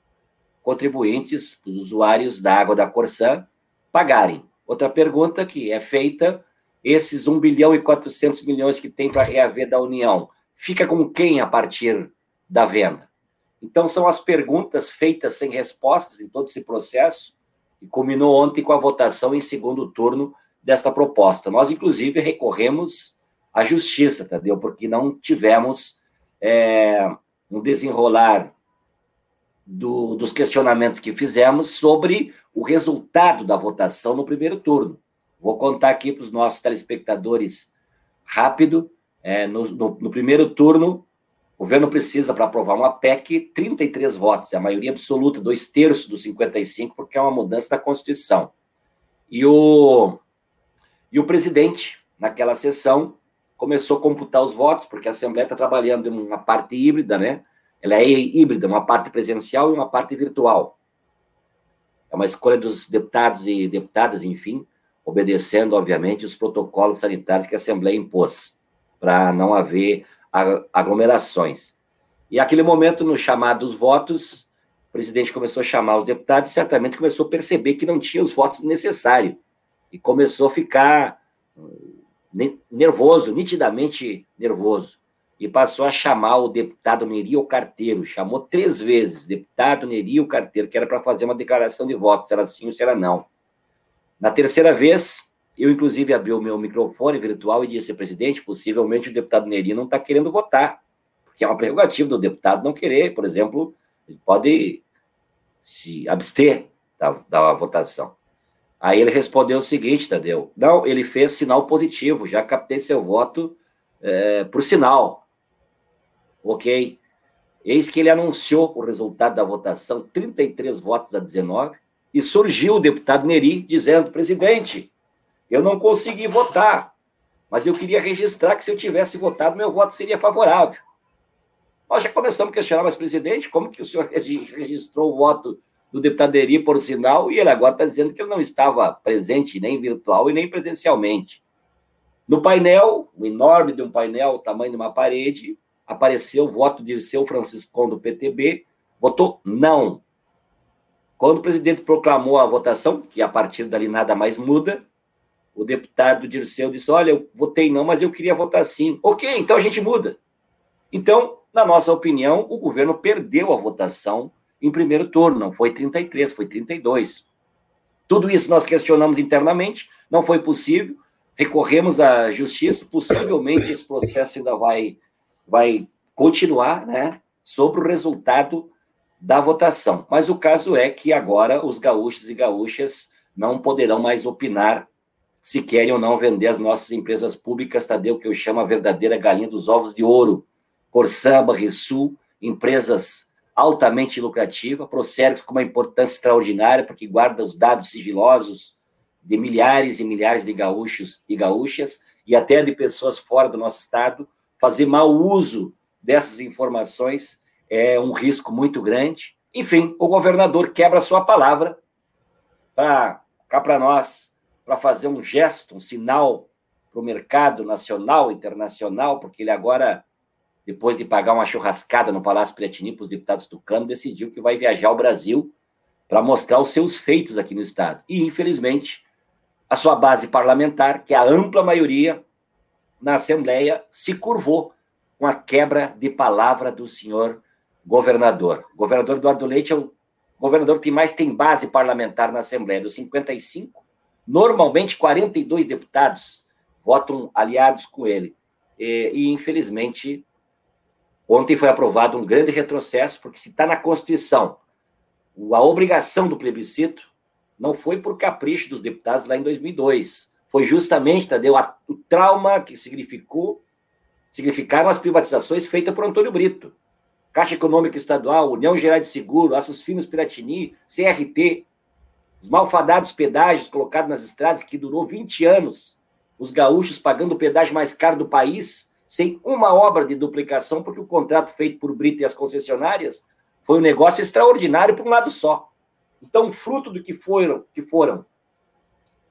contribuintes, para os usuários da água da Corsã pagarem. Outra pergunta que é feita: esses 1 bilhão e 400 milhões que tem para reaver da União, fica com quem a partir da venda? Então, são as perguntas feitas sem respostas em todo esse processo, e culminou ontem com a votação em segundo turno desta proposta. Nós, inclusive, recorremos a justiça, entendeu? Porque não tivemos é, um desenrolar do, dos questionamentos que fizemos sobre o resultado da votação no primeiro turno. Vou contar aqui para os nossos telespectadores rápido. É, no, no, no primeiro turno, o governo precisa, para aprovar uma PEC, 33 votos, é a maioria absoluta, dois terços dos 55, porque é uma mudança da Constituição. E o, e o presidente, naquela sessão, começou a computar os votos, porque a Assembleia está trabalhando em uma parte híbrida, né? Ela é híbrida, uma parte presencial e uma parte virtual. É uma escolha dos deputados e deputadas, enfim, obedecendo, obviamente, os protocolos sanitários que a Assembleia impôs, para não haver aglomerações. E aquele momento, no chamar dos votos, o presidente começou a chamar os deputados e certamente começou a perceber que não tinha os votos necessários. E começou a ficar nervoso, nitidamente nervoso, e passou a chamar o deputado Nerio Carteiro, chamou três vezes, deputado Nerio Carteiro, que era para fazer uma declaração de voto, se era sim ou se era não. Na terceira vez, eu, inclusive, abri o meu microfone virtual e disse, presidente, possivelmente o deputado Neri não está querendo votar, porque é uma prerrogativa do deputado não querer, por exemplo, ele pode se abster da, da votação. Aí ele respondeu o seguinte, Tadeu. Não, ele fez sinal positivo, já captei seu voto é, por sinal. Ok. Eis que ele anunciou o resultado da votação, 33 votos a 19, e surgiu o deputado Neri dizendo: presidente, eu não consegui votar. mas eu queria registrar que se eu tivesse votado, meu voto seria favorável. Nós já começamos a questionar, mas presidente, como que o senhor registrou o voto do deputado Eri, por sinal, e ele agora está dizendo que ele não estava presente nem virtual e nem presencialmente. No painel, o enorme de um painel, o tamanho de uma parede, apareceu o voto de seu Franciscão do PTB, votou não. Quando o presidente proclamou a votação, que a partir dali nada mais muda, o deputado Dirceu disse: Olha, eu votei não, mas eu queria votar sim. Ok, então a gente muda. Então, na nossa opinião, o governo perdeu a votação em primeiro turno, não foi 33, foi 32. Tudo isso nós questionamos internamente, não foi possível, recorremos à justiça, possivelmente esse processo ainda vai, vai continuar, né, sobre o resultado da votação. Mas o caso é que agora os gaúchos e gaúchas não poderão mais opinar se querem ou não vender as nossas empresas públicas, Tadeu, que eu chamo a verdadeira galinha dos ovos de ouro. Corsã, Barrisul, empresas altamente lucrativas, Procergs com uma importância extraordinária, porque guarda os dados sigilosos de milhares e milhares de gaúchos e gaúchas, e até de pessoas fora do nosso estado, fazer mau uso dessas informações é um risco muito grande. Enfim, o governador quebra sua palavra para cá para nós para fazer um gesto, um sinal para o mercado nacional, internacional, porque ele agora, depois de pagar uma churrascada no Palácio Piratini para os deputados tucano, decidiu que vai viajar ao Brasil para mostrar os seus feitos aqui no Estado. E, infelizmente, a sua base parlamentar, que é a ampla maioria na Assembleia, se curvou com a quebra de palavra do senhor governador. O governador Eduardo Leite é o governador que mais tem base parlamentar na Assembleia, dos 55 Normalmente, 42 deputados votam aliados com ele. E, e, infelizmente, ontem foi aprovado um grande retrocesso, porque se está na Constituição a obrigação do plebiscito, não foi por capricho dos deputados lá em 2002. Foi justamente, Tadeu, o trauma que significou, significaram as privatizações feitas por Antônio Brito. Caixa Econômica Estadual, União Geral de Seguro, Aços Finos Piratini, CRT, os malfadados pedágios colocados nas estradas, que durou 20 anos, os gaúchos pagando o pedágio mais caro do país, sem uma obra de duplicação, porque o contrato feito por Brito e as concessionárias foi um negócio extraordinário por um lado só. Então, fruto do que foram, que foram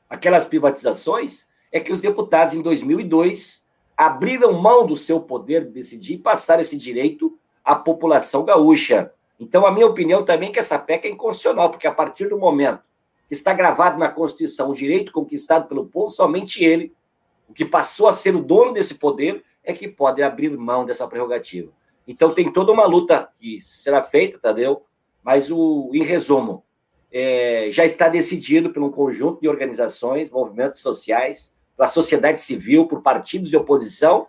aquelas privatizações é que os deputados, em 2002, abriram mão do seu poder de decidir e passaram esse direito à população gaúcha. Então, a minha opinião também é que essa PEC é inconstitucional, porque a partir do momento que está gravado na Constituição, o direito conquistado pelo povo, somente ele, o que passou a ser o dono desse poder, é que pode abrir mão dessa prerrogativa. Então tem toda uma luta que será feita, Tadeu, mas o, em resumo, é, já está decidido por um conjunto de organizações, movimentos sociais, pela sociedade civil, por partidos de oposição,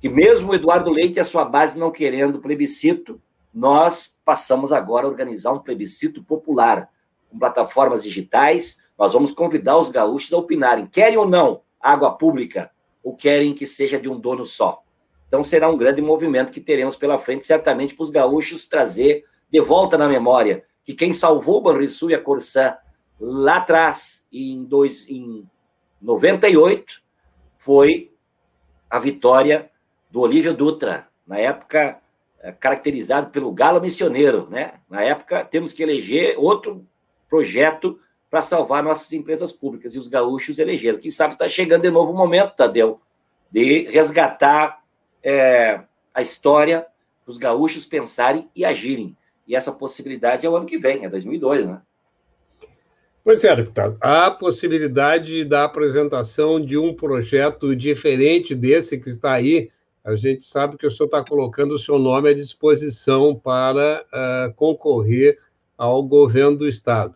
que mesmo o Eduardo Leite e a sua base não querendo plebiscito, nós passamos agora a organizar um plebiscito popular, com plataformas digitais. Nós vamos convidar os gaúchos a opinarem: querem ou não água pública ou querem que seja de um dono só? Então será um grande movimento que teremos pela frente, certamente, para os gaúchos trazer de volta na memória que quem salvou o Banrisul e a Corsã lá atrás, em, dois, em 98, foi a vitória do Olívio Dutra, na época eh, caracterizado pelo galo missioneiro, né? Na época temos que eleger outro projeto para salvar nossas empresas públicas. E os gaúchos elegeram. Quem sabe está chegando de novo o momento, Tadeu, de resgatar é, a história os gaúchos pensarem e agirem. E essa possibilidade é o ano que vem, é 2002, né? Pois é, deputado. Há possibilidade da apresentação de um projeto diferente desse que está aí. A gente sabe que o senhor está colocando o seu nome à disposição para uh, concorrer ao governo do Estado.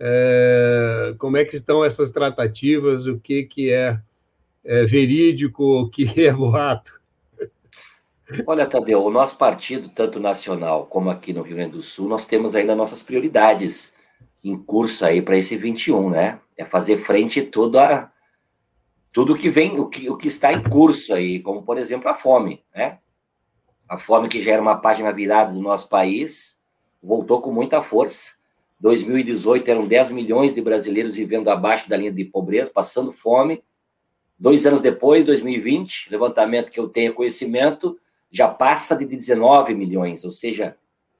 É, como é que estão essas tratativas? O que, que é, é verídico, o que [laughs] é boato? Olha, Tadeu, o nosso partido, tanto nacional como aqui no Rio Grande do Sul, nós temos ainda nossas prioridades em curso aí para esse 21, né? É fazer frente a tudo a tudo que vem, o que, o que está em curso aí, como por exemplo a fome, né? A fome que já era uma página virada do nosso país, voltou com muita força. 2018 eram 10 milhões de brasileiros vivendo abaixo da linha de pobreza, passando fome. Dois anos depois, 2020, levantamento que eu tenho conhecimento, já passa de 19 milhões, ou seja,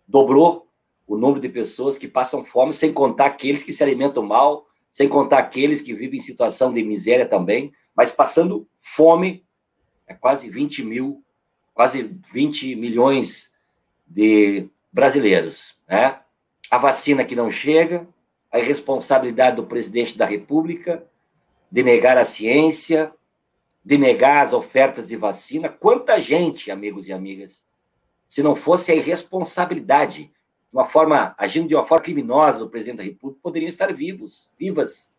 dobrou o número de pessoas que passam fome, sem contar aqueles que se alimentam mal, sem contar aqueles que vivem em situação de miséria também, mas passando fome, é quase 20 mil, quase 20 milhões de brasileiros. Né? A vacina que não chega, a irresponsabilidade do presidente da República de negar a ciência, de negar as ofertas de vacina. Quanta gente, amigos e amigas, se não fosse a irresponsabilidade, de uma forma, agindo de uma forma criminosa do presidente da República, poderiam estar vivos, vivas.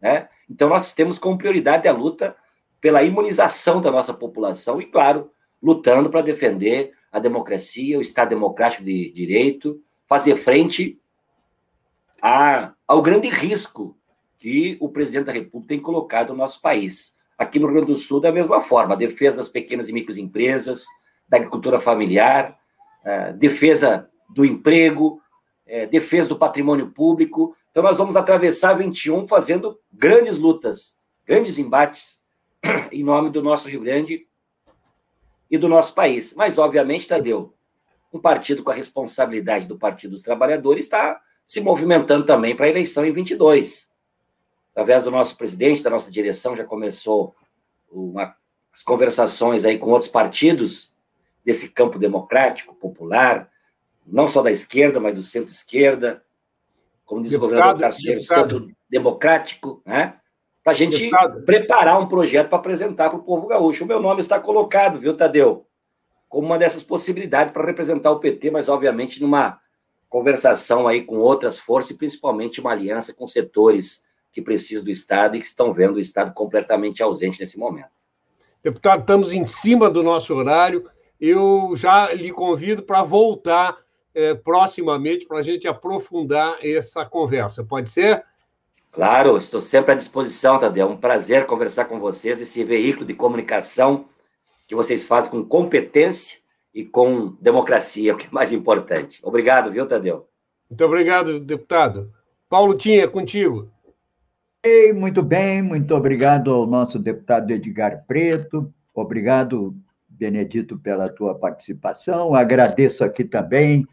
Né? Então, nós temos como prioridade a luta pela imunização da nossa população e, claro, lutando para defender a democracia, o Estado democrático de direito, fazer frente a, ao grande risco que o presidente da República tem colocado no nosso país. Aqui no Rio Grande do Sul, da mesma forma, a defesa das pequenas e microempresas, da agricultura familiar, a defesa do emprego, é, defesa do patrimônio público. Então, nós vamos atravessar 21 fazendo grandes lutas, grandes embates [clears throat] em nome do nosso Rio Grande e do nosso país. Mas, obviamente, Tadeu, um partido com a responsabilidade do Partido dos Trabalhadores está se movimentando também para a eleição em 22 através do nosso presidente, da nossa direção, já começou uma, as conversações aí com outros partidos desse campo democrático, popular, não só da esquerda, mas do centro-esquerda, como diz deputado, o governador Tarcísio, centro democrático, né? Para a gente deputado. preparar um projeto para apresentar para o povo gaúcho. O meu nome está colocado, viu, Tadeu? Como uma dessas possibilidades para representar o PT, mas obviamente numa conversação aí com outras forças e principalmente uma aliança com setores que precisam do Estado e que estão vendo o Estado completamente ausente nesse momento. Deputado, estamos em cima do nosso horário. Eu já lhe convido para voltar é, proximamente para a gente aprofundar essa conversa. Pode ser? Claro, estou sempre à disposição, Tadeu. É um prazer conversar com vocês, esse veículo de comunicação que vocês fazem com competência e com democracia, [laughs] o que é mais importante. Obrigado, viu, Tadeu? Muito obrigado, deputado. Paulo Tinha, contigo. Ei, muito bem, muito obrigado ao nosso deputado Edgar Preto, obrigado, Benedito, pela tua participação. Agradeço aqui também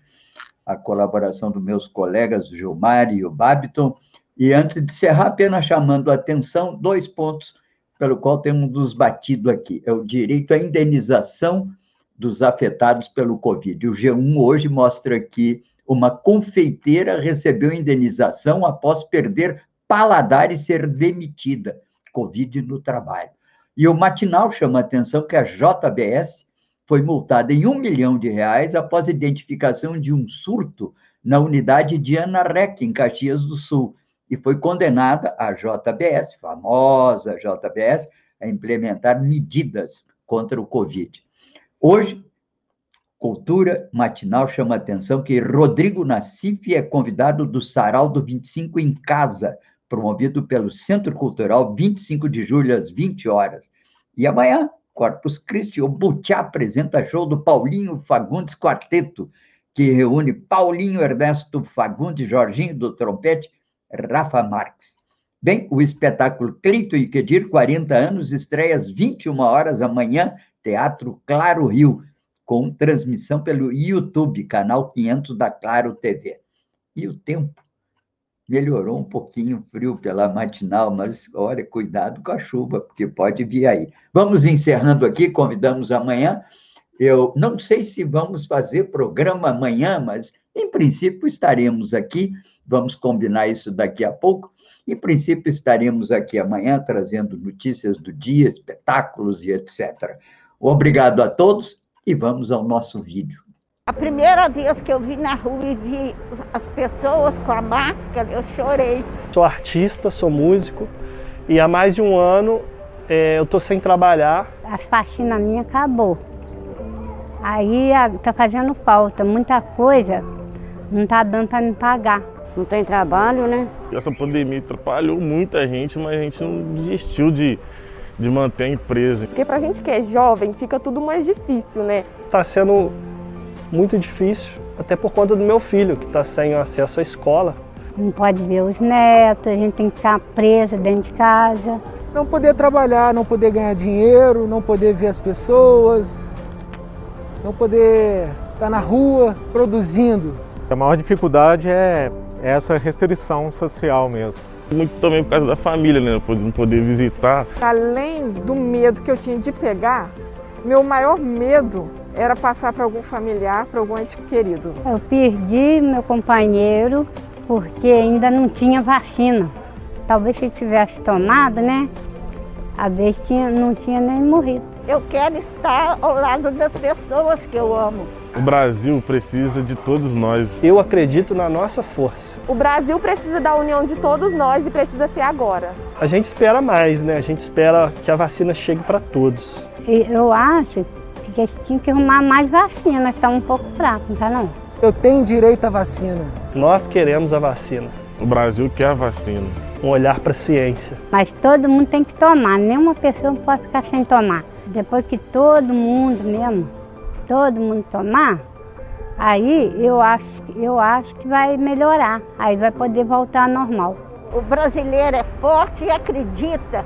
a colaboração dos meus colegas Gilmar e o Babiton. E antes de encerrar, apenas chamando a atenção, dois pontos pelo qual temos nos batido aqui. É o direito à indenização dos afetados pelo Covid. O G1 hoje mostra que uma confeiteira recebeu indenização após perder paladar e ser demitida. Covid no trabalho. E o matinal chama a atenção que a JBS foi multada em um milhão de reais após identificação de um surto na unidade de Ana Rec, em Caxias do Sul, e foi condenada a JBS, famosa JBS, a implementar medidas contra o Covid. Hoje, Cultura Matinal chama a atenção que Rodrigo Nassif é convidado do Sarau do 25 em casa, promovido pelo Centro Cultural, 25 de julho, às 20 horas. E amanhã, Corpus Christi, o Butiá apresenta show do Paulinho Fagundes Quarteto, que reúne Paulinho Ernesto Fagundes, Jorginho do trompete, Rafa Marques. Bem, o espetáculo Cleito e Quedir, 40 anos, estreia às 21 horas amanhã, Teatro Claro Rio, com transmissão pelo YouTube, canal 500 da Claro TV. E o tempo? Melhorou um pouquinho frio pela matinal, mas olha, cuidado com a chuva, porque pode vir aí. Vamos encerrando aqui, convidamos amanhã. Eu não sei se vamos fazer programa amanhã, mas em princípio estaremos aqui. Vamos combinar isso daqui a pouco. Em princípio estaremos aqui amanhã trazendo notícias do dia, espetáculos e etc. Obrigado a todos e vamos ao nosso vídeo. A primeira vez que eu vi na rua e vi as pessoas com a máscara, eu chorei. Sou artista, sou músico e há mais de um ano é, eu tô sem trabalhar. A faxina minha acabou. Aí tá fazendo falta, muita coisa não tá dando para me pagar. Não tem trabalho, né? Essa pandemia atrapalhou muita gente, mas a gente não desistiu de, de manter a empresa. Porque pra gente que é jovem, fica tudo mais difícil, né? Tá sendo muito difícil, até por conta do meu filho, que está sem acesso à escola. Não pode ver os netos, a gente tem que ficar preso dentro de casa. não poder trabalhar, não poder ganhar dinheiro, não poder ver as pessoas, não poder estar na rua produzindo. A maior dificuldade é essa restrição social mesmo. Muito também por causa da família, né? Não poder visitar. Além do medo que eu tinha de pegar, meu maior medo era passar para algum familiar, para algum ente querido. Eu perdi meu companheiro porque ainda não tinha vacina. Talvez se tivesse tomado, né? A vez tinha, não tinha nem morrido. Eu quero estar ao lado das pessoas que eu amo. O Brasil precisa de todos nós. Eu acredito na nossa força. O Brasil precisa da união de todos nós e precisa ser agora. A gente espera mais, né? A gente espera que a vacina chegue para todos. Eu acho que eles tinham que arrumar mais vacina, está um pouco fraco, não tá não? Eu tenho direito à vacina. Nós queremos a vacina. O Brasil quer a vacina. Um olhar para a ciência. Mas todo mundo tem que tomar, nenhuma pessoa não pode ficar sem tomar. Depois que todo mundo mesmo todo mundo tomar, aí eu acho, eu acho que vai melhorar. Aí vai poder voltar ao normal. O brasileiro é forte e acredita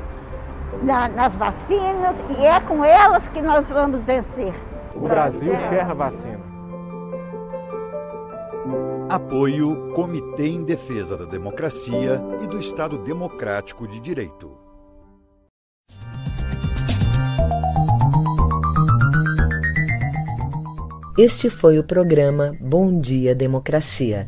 na, nas vacinas e é com elas que nós vamos vencer. O Brasil quer a vacina. Apoio Comitê em Defesa da Democracia e do Estado Democrático de Direito. Este foi o programa Bom Dia Democracia.